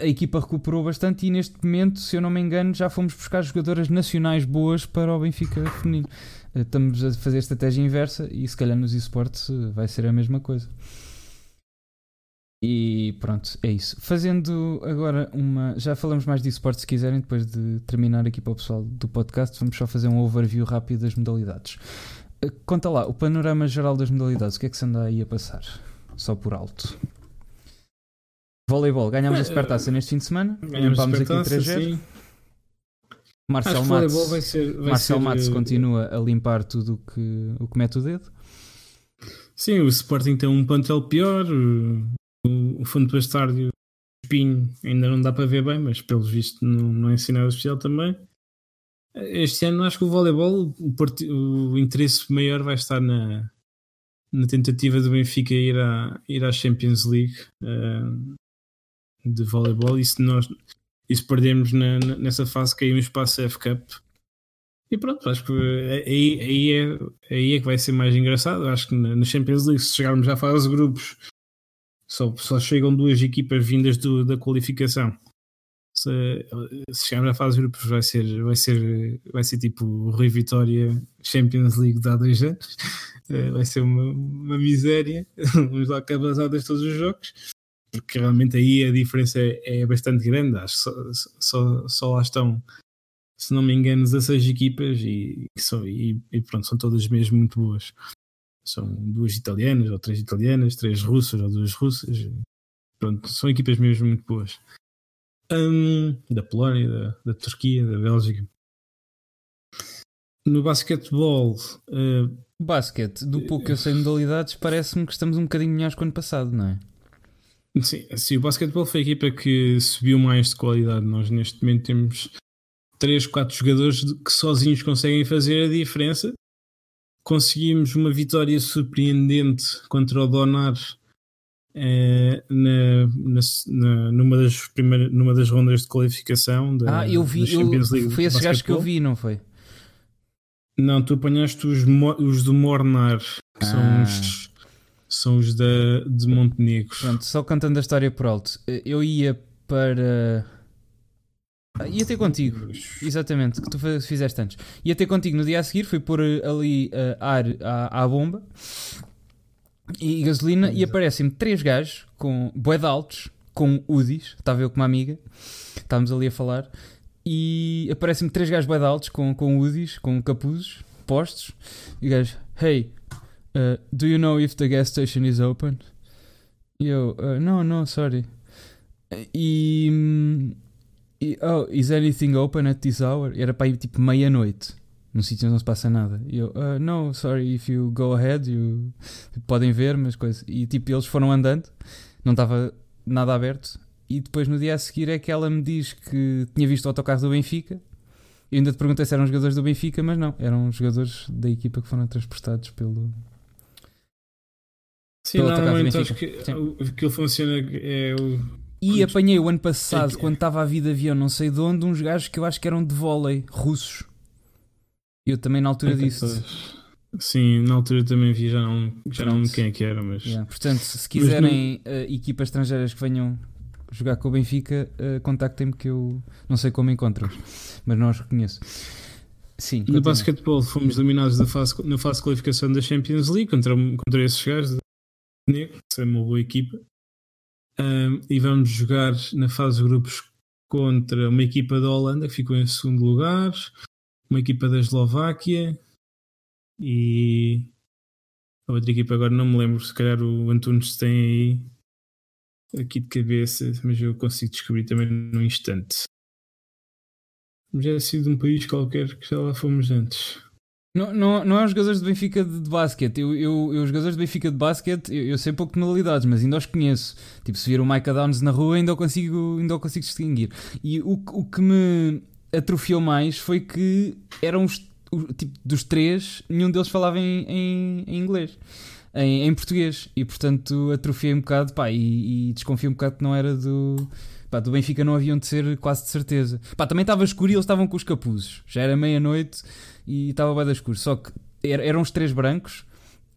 A equipa recuperou bastante e neste momento, se eu não me engano, já fomos buscar jogadoras nacionais boas para o Benfica feminino. Eh, Estamos a fazer estratégia inversa e se calhar nos esportes eh, vai ser a mesma coisa. E pronto, é isso. Fazendo agora uma. Já falamos mais de esportes se quiserem, depois de terminar aqui para o pessoal do podcast, vamos só fazer um overview rápido das modalidades. Eh, Conta lá, o panorama geral das modalidades, o que é que se anda aí a passar? Só por alto. Voleibol, ganhámos a Eh, supertaça neste fim de semana, Ganhamos limpámos aqui o Supertaça, 3 sim. Marcel Matos, voleibol vai ser. Vai Marcel ser, Matos eh, continua a limpar tudo o que, o que mete o dedo. Sim, o Sporting tem um plantel pior. O, o fundo do estádio, o Espinho, ainda não dá para ver bem, mas pelos vistos não, não é sinal especial também. Este ano acho que o voleibol, o, o interesse maior vai estar na, na tentativa do Benfica ir à, ir à Champions League eh, de voleibol. E se nós e se perdermos na- nessa fase, caímos para a CF Cup. E pronto, acho que aí, aí, é, aí é que vai ser mais engraçado. Acho que na Champions League, se chegarmos à fase de grupos, só, só chegam duas equipas vindas do- da qualificação. Se, se chegarmos à fase de grupos, vai ser, vai ser, vai ser tipo Rui Vitória Champions League de há dois anos. Eh, Vai ser uma, uma miséria. Vamos lá cabazadas todos os jogos. Porque realmente aí a diferença é, é bastante grande. Acho que só, só, só lá estão se não me engano, 16 equipas e, e são- e- e pronto, são todas mesmo muito boas. São duas italianas, ou três italianas, três russas, ou duas russas. Pronto, são equipas mesmo muito boas. Hum, da Polónia, da, da Turquia, da Bélgica. No basquetebol, eh, Basquete, do pouco que eu sei de modalidades, parece-me que estamos um bocadinho melhores que o ano passado, não é? Sim, sim, o basquetebol foi a equipa que subiu mais de qualidade. Nós neste momento temos 3, 4 jogadores que sozinhos conseguem fazer a diferença. Conseguimos uma vitória surpreendente contra o Donar eh, na, na- numa, das primeiras, numa das rondas de qualificação da, Ah, eu da vi, eu, Champions League foi de esses gajos que eu vi, não foi? Não, tu apanhaste os, os do Mornar, que são Ah. os, são os da, de Montenegro. Pronto, só contando a história por alto. Eu ia para. Ia ter contigo, exatamente, que tu fizeste antes. Ia ter contigo no dia a seguir, fui pôr ali eh, ar à, à bomba e gasolina e aparecem-me três gajos com bué de altos, com UDIs, estava eu com uma amiga, estávamos ali a falar, e aparecem-me três gajos bué de altos com, com UDIs, com capuzes postos, e o gajo, hey, uh, do you know if the gas station is open? E eu, uh, no, no, sorry. E, hum, e, oh, is anything open at this hour? Era para ir tipo meia-noite. num sítio onde não se passa nada. E eu, "Ah, no, sorry, if you go ahead, you... podem ver, mas coisa. E tipo, eles foram andando, não estava nada aberto. E depois no dia a seguir é que ela me diz que tinha visto o autocarro do Benfica. Eu ainda te perguntei se eram jogadores do Benfica, mas não, eram jogadores da equipa que foram transportados pelo. Sim, normalmente acho que Sim. aquilo funciona. É o. E apanhei o ano passado, É que- quando estava a vir de avião, não sei de onde, uns gajos que eu acho que eram de vôlei, russos. Eu também na altura disse. Sim, na altura também vi, já não, já não quem é que era, mas. Yeah, Portanto, se quiserem eh, equipas estrangeiras que venham jogar com o Benfica, eh, contactem-me que eu não sei como encontro mas não os reconheço. Sim, No basquetebol fomos eliminados da fase, na fase de qualificação da Champions League contra, contra esses gajos negro, que é uma boa equipa. Ahm, e vamos jogar na fase de grupos contra uma equipa da Holanda que ficou em segundo lugar, uma equipa da Eslováquia e a outra equipa agora não me lembro, se calhar o Antunes tem aí aqui de cabeça, mas eu consigo descobrir também num instante. Já é sido um país qualquer que já lá fomos antes. Não, não, não é os jogadores de Benfica de, de basquete. Eu, eu, eu, os jogadores de Benfica de basquete, eu, eu sei pouco de modalidades, mas ainda os conheço. Tipo, se vir o Micah Downs na rua, ainda o consigo, ainda o consigo distinguir. E o, o que me atrofiou mais foi que eram os, o- tipo, dos três, nenhum deles falava em, em, em inglês. Em, em português. E portanto atrofiei um bocado, pá, e, e desconfiei um bocado que não era do. Pá, do Benfica não haviam de ser quase de certeza. Pá, também estava escuro e eles estavam com os capuzes. Já era meia-noite e estava bem da escuro. Só que er- eram os três brancos,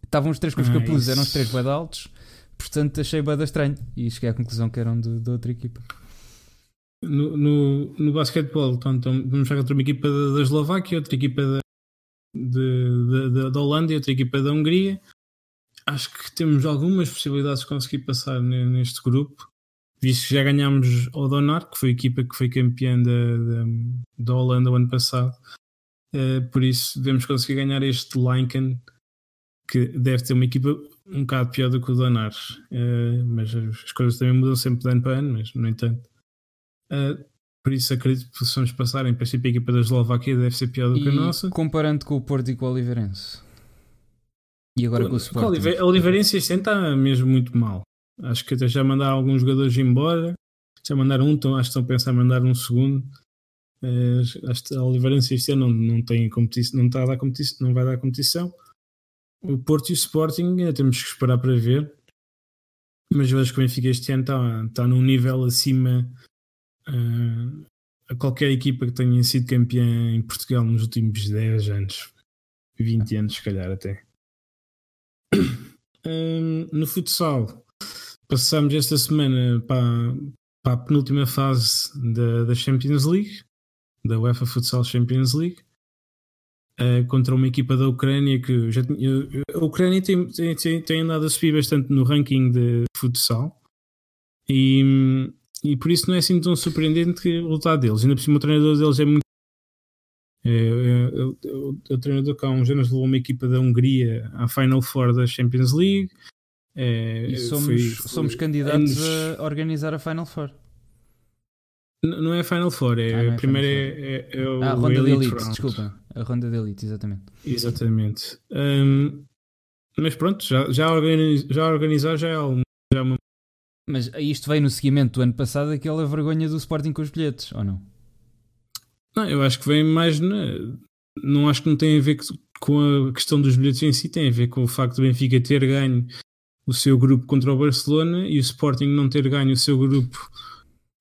estavam os três com os Ah, capuzes, eram os três bem altos. Portanto, achei bem estranho. E cheguei à conclusão que eram de, de outra equipa. No, no, no basquetebol, então, então, vamos jogar contra uma equipa da, Eslováquia, outra equipa da, de- da- da- da Holanda e outra equipa da Hungria. Acho que temos algumas possibilidades de conseguir passar ne- neste grupo, visto que já ganhámos o Donar, que foi a equipa que foi campeã da, da, da Holanda o ano passado. Eh, por isso, devemos conseguir ganhar este Lincoln, que deve ter uma equipa um bocado pior do que o Donar. Eh, mas as coisas também mudam sempre de ano para ano, mas no entanto. Uh, por isso acredito que possamos passar. Em princípio, a equipa da Eslováquia deve ser pior do que a E nossa. comparando com o Porto e com o Oliveirense. E agora com o Sporting. A Oliveirense este ano está mesmo muito mal. Acho que até já mandaram alguns jogadores embora. Já mandaram um, acho que estão a pensar em mandar um segundo. Eh, acho que a Oliveirense este ano não, não tem competição, não, está a dar competição, não vai dar competição. O Porto e o Sporting ainda temos que esperar para ver. Mas acho que o Benfica este ano está, está num nível acima eh, a qualquer equipa que tenha sido campeã em Portugal nos últimos 10 anos. 20 anos, se calhar até. Hum, no futsal, passamos esta semana para, para a penúltima fase da, da Champions League, da UEFA Futsal Champions League, eh, contra uma equipa da Ucrânia que já tinha, a Ucrânia tem, tem, tem, andado a subir bastante no ranking de futsal e, e por isso não é assim tão surpreendente o resultado deles. Ainda por cima, o treinador deles é muito. É, é, é, o- treinador que há uns anos levou uma equipa da Hungria à Final Four da Champions League. É, E somos, foi- somos foi candidatos anos- a organizar a Final Four. N- Não é Final Four, é, Ah, é a primeira é, é, é o Ah, a ronda de Elite elite, Round. desculpa. A ronda de elite, exatamente. Exatamente. Hum, mas pronto, já, já, organiz, já organizar já é, algo- já é uma. Mas isto veio no seguimento do ano passado, aquela vergonha do Sporting com os bilhetes, ou não? Não, eu acho que vem mais. Na, não acho que não tem a ver com a questão dos bilhetes em si, tem a ver com o facto do Benfica ter ganho o seu grupo contra o Barcelona e o Sporting não ter ganho o seu grupo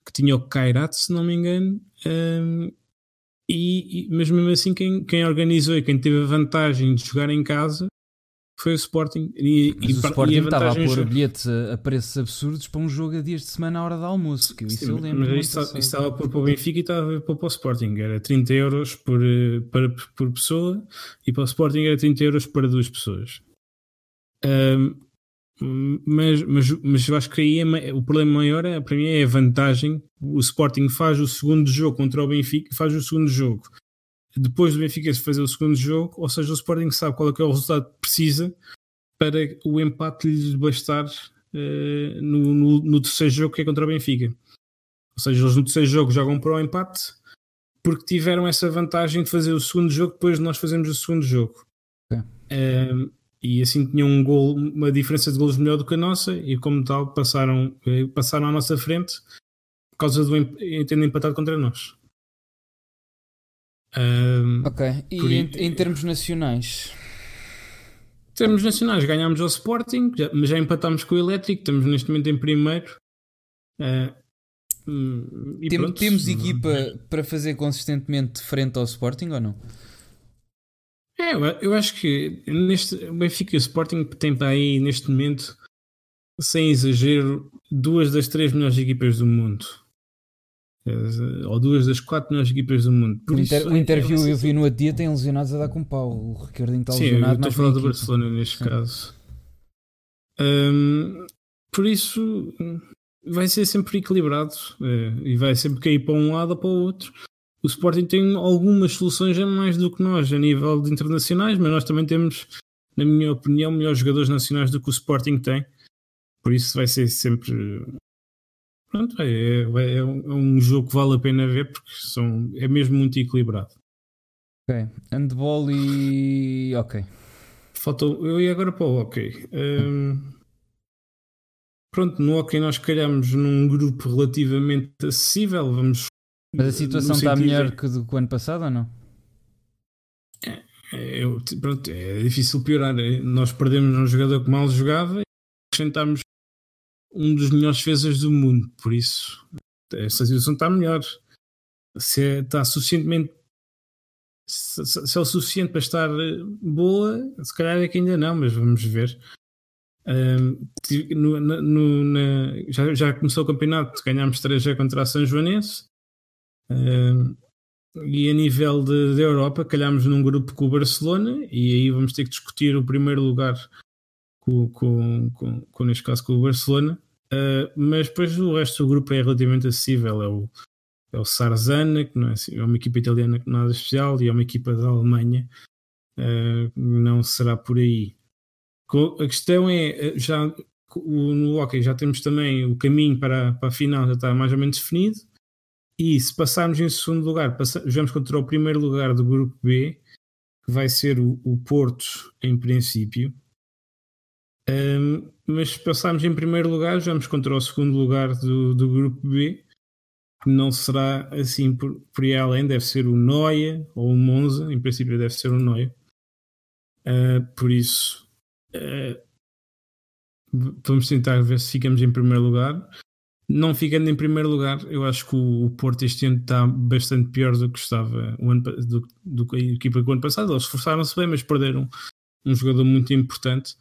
que tinha o Kairat, se não me engano. Hum, e, e- mas mesmo assim, quem, quem organizou e quem teve a vantagem de jogar em casa foi o Sporting. E, Mas e o Sporting e estava a pôr bilhetes a, a preços absurdos para um jogo a dias de semana à hora de almoço. Que isso Sim, eu lembro. mas isso, isso estava a pôr para o Benfica e estava a pôr para o Sporting. Era 30 euros por, eh, para, por pessoa e para o Sporting era 30 euros para duas pessoas. Ahm, mas, mas, mas eu acho que aí é o problema maior é, para mim é a vantagem. O Sporting faz o segundo jogo contra o Benfica, faz o segundo jogo depois do Benfica se fazer o segundo jogo, ou seja, o Sporting sabe qual é, que é o resultado que precisa para o empate lhe bastar eh, no, no, no terceiro jogo que é contra o Benfica. Ou seja, eles no terceiro jogo jogam para o empate porque tiveram essa vantagem de fazer o segundo jogo depois de nós fazermos o segundo jogo. Ok. Um, e assim tinham um gol, uma diferença de golos melhor do que a nossa, e como tal passaram, eh, passaram à nossa frente por causa do tendo empatado contra nós. Um, Ok. E Por em, em termos nacionais? Em termos nacionais, ganhámos ao Sporting, já, mas já empatámos com o Elétrico, estamos neste momento em primeiro. E Tem- temos equipa para fazer consistentemente frente ao Sporting ou não? É, eu, acho que neste, o Benfica e o Sporting têm para aí, neste momento, sem exagero, duas das três melhores equipas do mundo. Eh, Ou duas das quatro melhores equipas do mundo. Por o, isso, inter- o interview é- eu vi no outro dia tem lesionados a dar com pau. O Ricardinho está Sim, eu lesionado. estou a falar do. Barcelona neste Sim. caso. Hum, por isso, vai ser sempre equilibrado eh, e vai sempre cair para um lado ou para o outro. O Sporting tem algumas soluções a mais do que nós a nível de internacionais, mas nós também temos, na minha opinião, melhores jogadores nacionais do que o Sporting tem. Por isso vai ser sempre. Pronto, é, é- é um, é um jogo que vale a pena ver porque são, é mesmo muito equilibrado. Ok. Handball e. Ok. Faltou, eu ia agora para o hockey. Hum, pronto, no hockey nós calhamos num grupo relativamente acessível. Vamos. Mas a situação está melhor que do que o ano passado ou não? É, eu- pronto, é difícil piorar. É, Nós perdemos um jogador que mal jogava e acrescentámos um dos melhores defesas do mundo. Por isso, essa situação está melhor. Se é- está suficientemente. Se, se- é o suficiente para estar eh, boa, se calhar é que ainda não, mas vamos ver. Ti- no- no- na- já, já começou o campeonato, ganhámos 3 já contra a São Joanense. E a nível da Europa, calhámos num grupo com o Barcelona e aí vamos ter que discutir o primeiro lugar com, com, com, com neste caso com o Barcelona. Uh, mas depois o resto do grupo é relativamente acessível. É o, é o Sarzana, que não é, assim- é uma equipa italiana que nada especial, e é uma equipa da Alemanha. Uh, não será por aí. A questão é, uh, já o- no hockey já temos também o caminho para, para a final já está mais ou menos definido. E se passarmos em segundo lugar, jogamos contra o primeiro lugar do grupo B, que vai ser o, o Porto, em princípio. Um, mas se passarmos em primeiro lugar, jogamos contra o segundo lugar do, do grupo B, que não será assim por, por aí além, deve ser o Noia ou o Monza, em princípio deve ser o Noia. Uh, por isso, uh, vamos tentar ver se ficamos em primeiro lugar. Não ficando em primeiro lugar, eu acho que o, Porto este ano está bastante pior do que estava o ano, do, do que a equipa do ano passado. Eles esforçaram-se bem, mas perderam um jogador muito importante.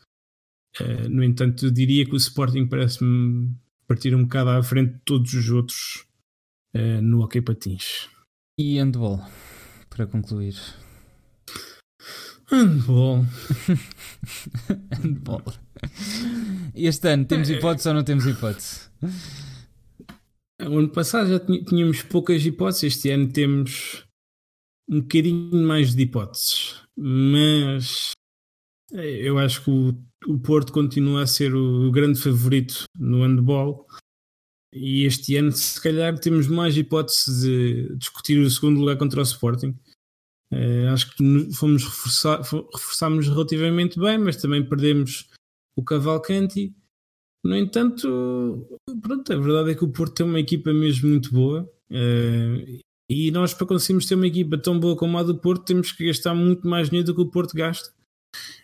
Uh, no entanto, eu diria que o Sporting parece-me partir um bocado à frente de todos os outros uh, no Hockey Patins. E handball, para concluir. Handball. handball. Este ano temos hipótese ou não temos hipótese? O ano passado já tínhamos poucas hipóteses, este ano temos um bocadinho mais de hipóteses, mas eh, eu acho que o, Porto continua a ser o, grande favorito no handball e este ano se calhar temos mais hipóteses de discutir o segundo lugar contra o Sporting. Eh, acho que fomos reforçar, fo- reforçámos relativamente bem, mas também perdemos o Cavalcanti. No entanto, pronto, a verdade é que o Porto tem uma equipa mesmo muito boa. eh, e nós, para conseguirmos ter uma equipa tão boa como a do Porto, temos que gastar muito mais dinheiro do que o Porto gasta.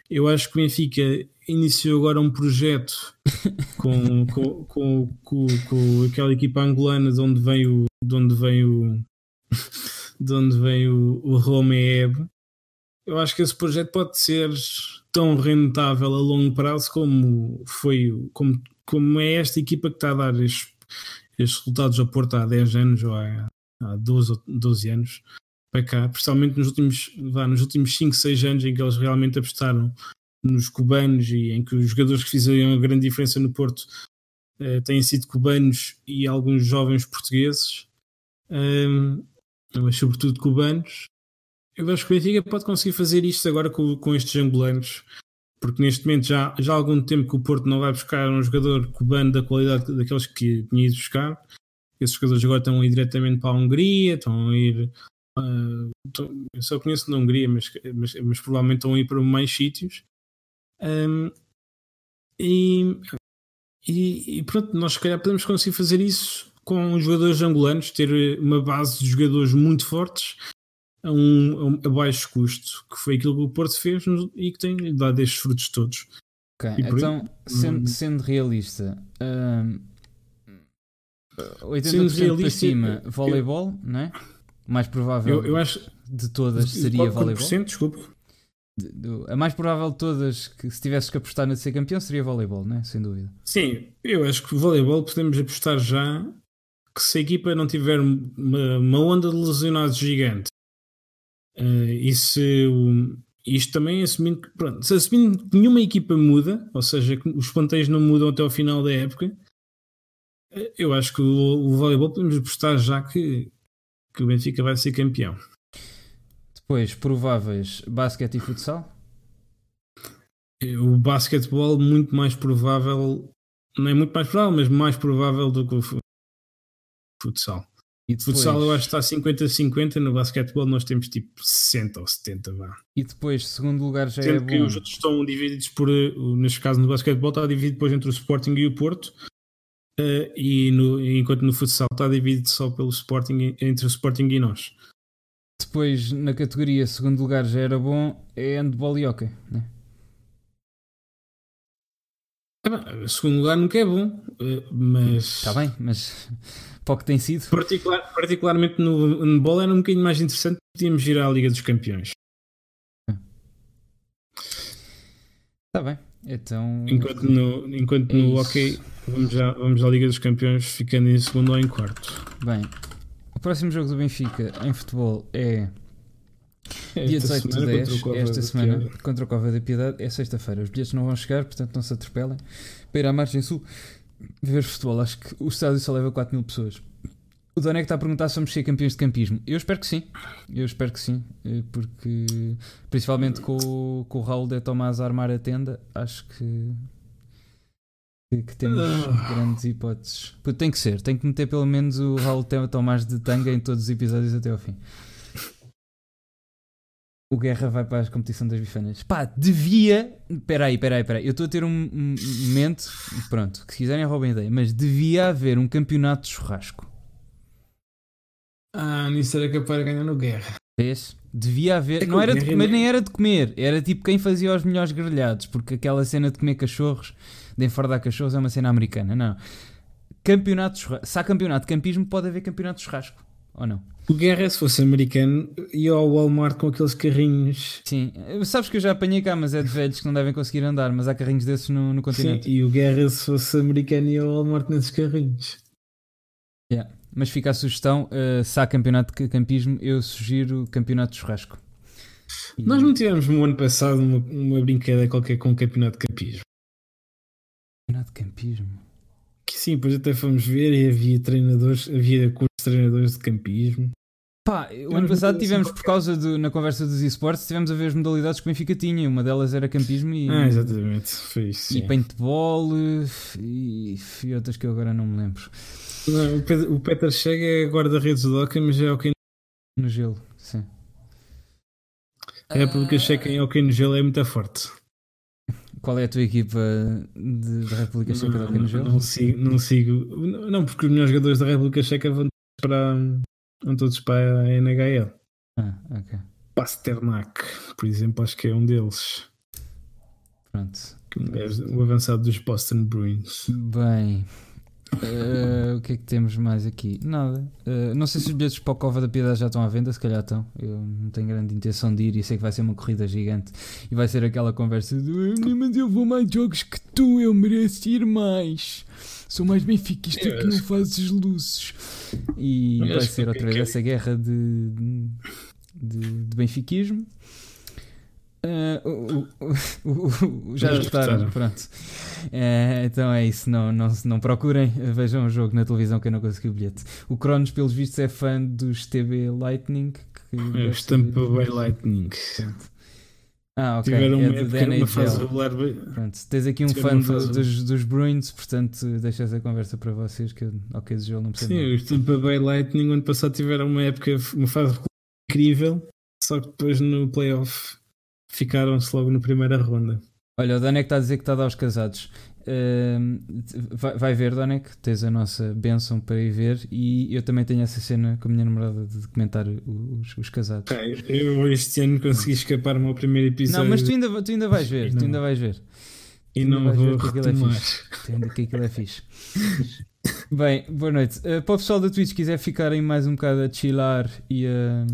Eu acho que o Benfica iniciou agora um projeto com, com, com, com, com aquela equipa angolana de onde vem o, de onde vem o, de onde vem o, o. Eu acho que esse projeto pode ser tão rentável a longo prazo como foi como, como é esta equipa que está a dar estes, estes resultados ao Porto há 10 anos ou há, há 12, ou 12 anos para cá, principalmente nos últimos, nos últimos 5, 6 anos em que eles realmente apostaram nos cubanos e em que os jogadores que fizeram a grande diferença no Porto eh, têm sido cubanos e alguns jovens portugueses, Ahm, mas sobretudo cubanos. Eu acho que o Benfica pode conseguir fazer isto agora com, com estes angolanos, porque neste momento já, já há algum tempo que o Porto não vai buscar um jogador cubano da qualidade daqueles que tinha ido buscar. Esses jogadores agora estão a ir diretamente para a Hungria, estão a ir ah, tô- eu só conheço na Hungria, mas, mas, mas provavelmente estão a ir para mais sítios. Ahm, e, e, e pronto, nós se calhar podemos conseguir fazer isso com os jogadores angolanos, ter uma base de jogadores muito fortes a, um, a, baixo custo, que foi aquilo que o Porto fez e que tem dado estes frutos todos. Ok, E por aí- então, sendo, Hum. sendo realista, hum, 80% Sendo para realista, cima, eu- voleibol, não é? Mais provável Eu, eu acho. de todas seria voleibol. por cento? Desculpa. De- do- a mais provável de todas, que se tivesses que apostar na de ser campeão, seria voleibol, né? Sem dúvida. Sim, eu acho que voleibol podemos apostar já que se a equipa não tiver uma, uma onda de lesionados gigante eh, e se o- isto também assumindo que pronto, se assumindo que nenhuma equipa muda, ou seja, que os ponteiros não mudam até ao final da época, eh, eu acho que o, o voleibol podemos apostar já que, que o Benfica vai ser campeão. Depois, prováveis, basquete e futsal. Eh, O basquetebol muito mais provável, não é muito mais provável, mas mais provável do que o fu- futsal. E depois, Futsal eu acho que está 50-50, no basquetebol nós temos tipo 60 ou 70, vá. e depois, segundo lugar, já é Sendo que bom. os outros estão divididos por, eh, neste caso no basquetebol está dividido depois entre o Sporting e o Porto, eh, e no- enquanto no futsal está dividido só pelo Sporting, entre o Sporting e nós. Depois, na categoria segundo lugar, já era bom, é handball e hockey, né? Ah, segundo lugar nunca é bom, eh, mas Está bem, mas para o que tem sido. particular- particularmente no handball era um bocadinho mais interessante, podíamos ir à Liga dos Campeões. Está bem. Então, Enquanto no, enquanto É no hockey vamos, já, vamos à Liga dos Campeões ficando em segundo ou em quarto. bem, o próximo jogo do Benfica em futebol é dia Esta 18 de semana 10, contra o Cova esta semana, Piedade. contra o Cova da Piedade, é sexta-feira. Os bilhetes não vão chegar, portanto não se atropelem. Para ir à margem sul, ver futebol, acho que o estádio só leva 4 mil pessoas. O Donek está a perguntar se vamos ser campeões de campismo. Eu espero que sim. Eu espero que sim. eh, Porque, principalmente com, o- com o Raul de Tomás a armar a tenda, acho que, que, temos Ah. grandes hipóteses. Tem que ser. Tem que meter pelo menos o Raul de Tomás de tanga em todos os episódios até ao fim. O Guerra vai para a competição das bifanas. Pá, devia. Peraí, peraí, peraí. Eu estou a ter um, um um momento. Pronto, que se quiserem roubem ideia. Mas devia haver um campeonato de churrasco. Ah, nisso era capaz de ganhar no Guerra. Vês? Devia haver. É não era de nem- nem era de comer. Era tipo quem fazia os melhores grelhados. Porque aquela cena de comer cachorros, de enfardar cachorros, é uma cena americana. Não. Campeonato de churrasco. Se há campeonato de campismo, pode haver campeonato de churrasco. Ou não? O Guerra, se fosse americano, ia ao Walmart com aqueles carrinhos. Sim. Sabes que eu já apanhei cá, mas é de velhos que não devem conseguir andar. Mas há carrinhos desses no, no Sim, continente. e o Guerra, se fosse americano, ia ao Walmart nesses carrinhos. Yeah. Mas fica a sugestão: uh, se há campeonato de campismo, eu sugiro campeonato de churrasco. E- Nós não tivemos no ano passado uma, uma brincadeira qualquer com o campeonato de campismo. Campeonato de campismo. Que sim, depois até fomos ver e havia treinadores, havia treinadores de campismo. Pá, o ano passado tivemos, coisa por causa do, na conversa dos esportes, tivemos a ver as modalidades que o Benfica tinha. Uma delas era campismo e, Ah, exatamente, foi isso. e paintball e, e outras que eu agora não me lembro. Não, o, Pedro, o Peter Chega é guarda-redes do Hockey, mas é hockey. No gelo, sim. A República Checa em hockey no gelo é muito forte. Qual é a tua equipa de, da República Checa de Hockey no Gelo? Não sigo, não sigo. Não, porque os melhores jogadores da República Checa vão para, vão todos para a NHL. Ah, ok. Pasternak, por exemplo, acho que é um deles. Pronto. Gajo- O avançado dos Boston Bruins. Bem, eh, o que é que temos mais aqui? Nada. Eh, não sei se os bilhetes para o Cova da Piedade já estão à venda, se calhar estão. Eu não tenho grande intenção de ir e sei que vai ser uma corrida gigante e vai ser aquela conversa de "Eh, mas eu vou mais jogos que tu, eu mereço ir mais. Sou mais benfiquista Eu que não fazes luzes. E vai ser outra vez essa guerra de, de, de benfiquismo. O- o- o- já escutaram. pronto. Eh, então é isso, não, não, não procurem, vejam o jogo na televisão que eu não consegui o bilhete. O Cronos, pelos vistos, é fã dos TB Lightning. Que É deve o ser- Tampa Bay Lightning. Ah, ok. Tiveram é uma, do- da época, uma fase regular. Pronto, tens aqui um fã do- dos, dos Bruins, portanto, deixa essa conversa para vocês. Que eu, ok, de jogo não percebo. Sim, nada. os Tampa Bay Lightning, ano passado, tiveram uma época, uma fase incrível, só que depois no playoff ficaram-se logo na primeira ronda. Olha, o Danek está a dizer que está a dar aos casados. Ahm, vai, vai ver, Danek, tens a nossa benção para ir ver. E eu também tenho essa cena com a minha namorada de comentar os, os casados. Ok, Eu este ano consegui escapar-me ao primeiro episódio Não, mas tu ainda, tu ainda vais ver, tu Não. ainda vais ver. e tu não vais ver vou que aquilo é retomar. Tu que aquilo é fixe. Bem, boa noite. Uh, para o pessoal da Twitch, quiser ficarem mais um bocado a chilar e a,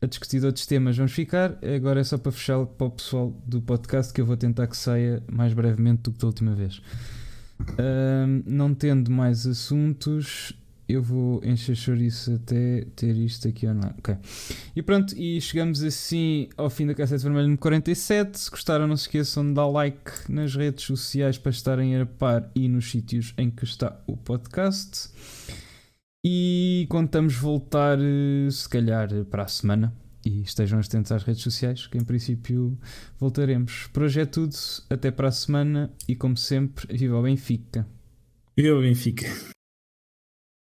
a discutir outros temas, vamos ficar. Agora é só para fechar para o pessoal do podcast que eu vou tentar que saia mais brevemente do que da última vez. Ahm, não tendo mais assuntos, eu vou encher chouriço até ter isto aqui online. Ok. E pronto, e chegamos assim ao fim da cassete vermelha número 47. Se gostaram, não se esqueçam de dar like nas redes sociais para estarem a par e nos sítios em que está o podcast. E contamos voltar, eh, se calhar, para a semana. E estejam atentos às redes sociais, que em princípio voltaremos. Por hoje é tudo. Até para a semana. E como sempre, viva o Benfica. Eu, Benfica.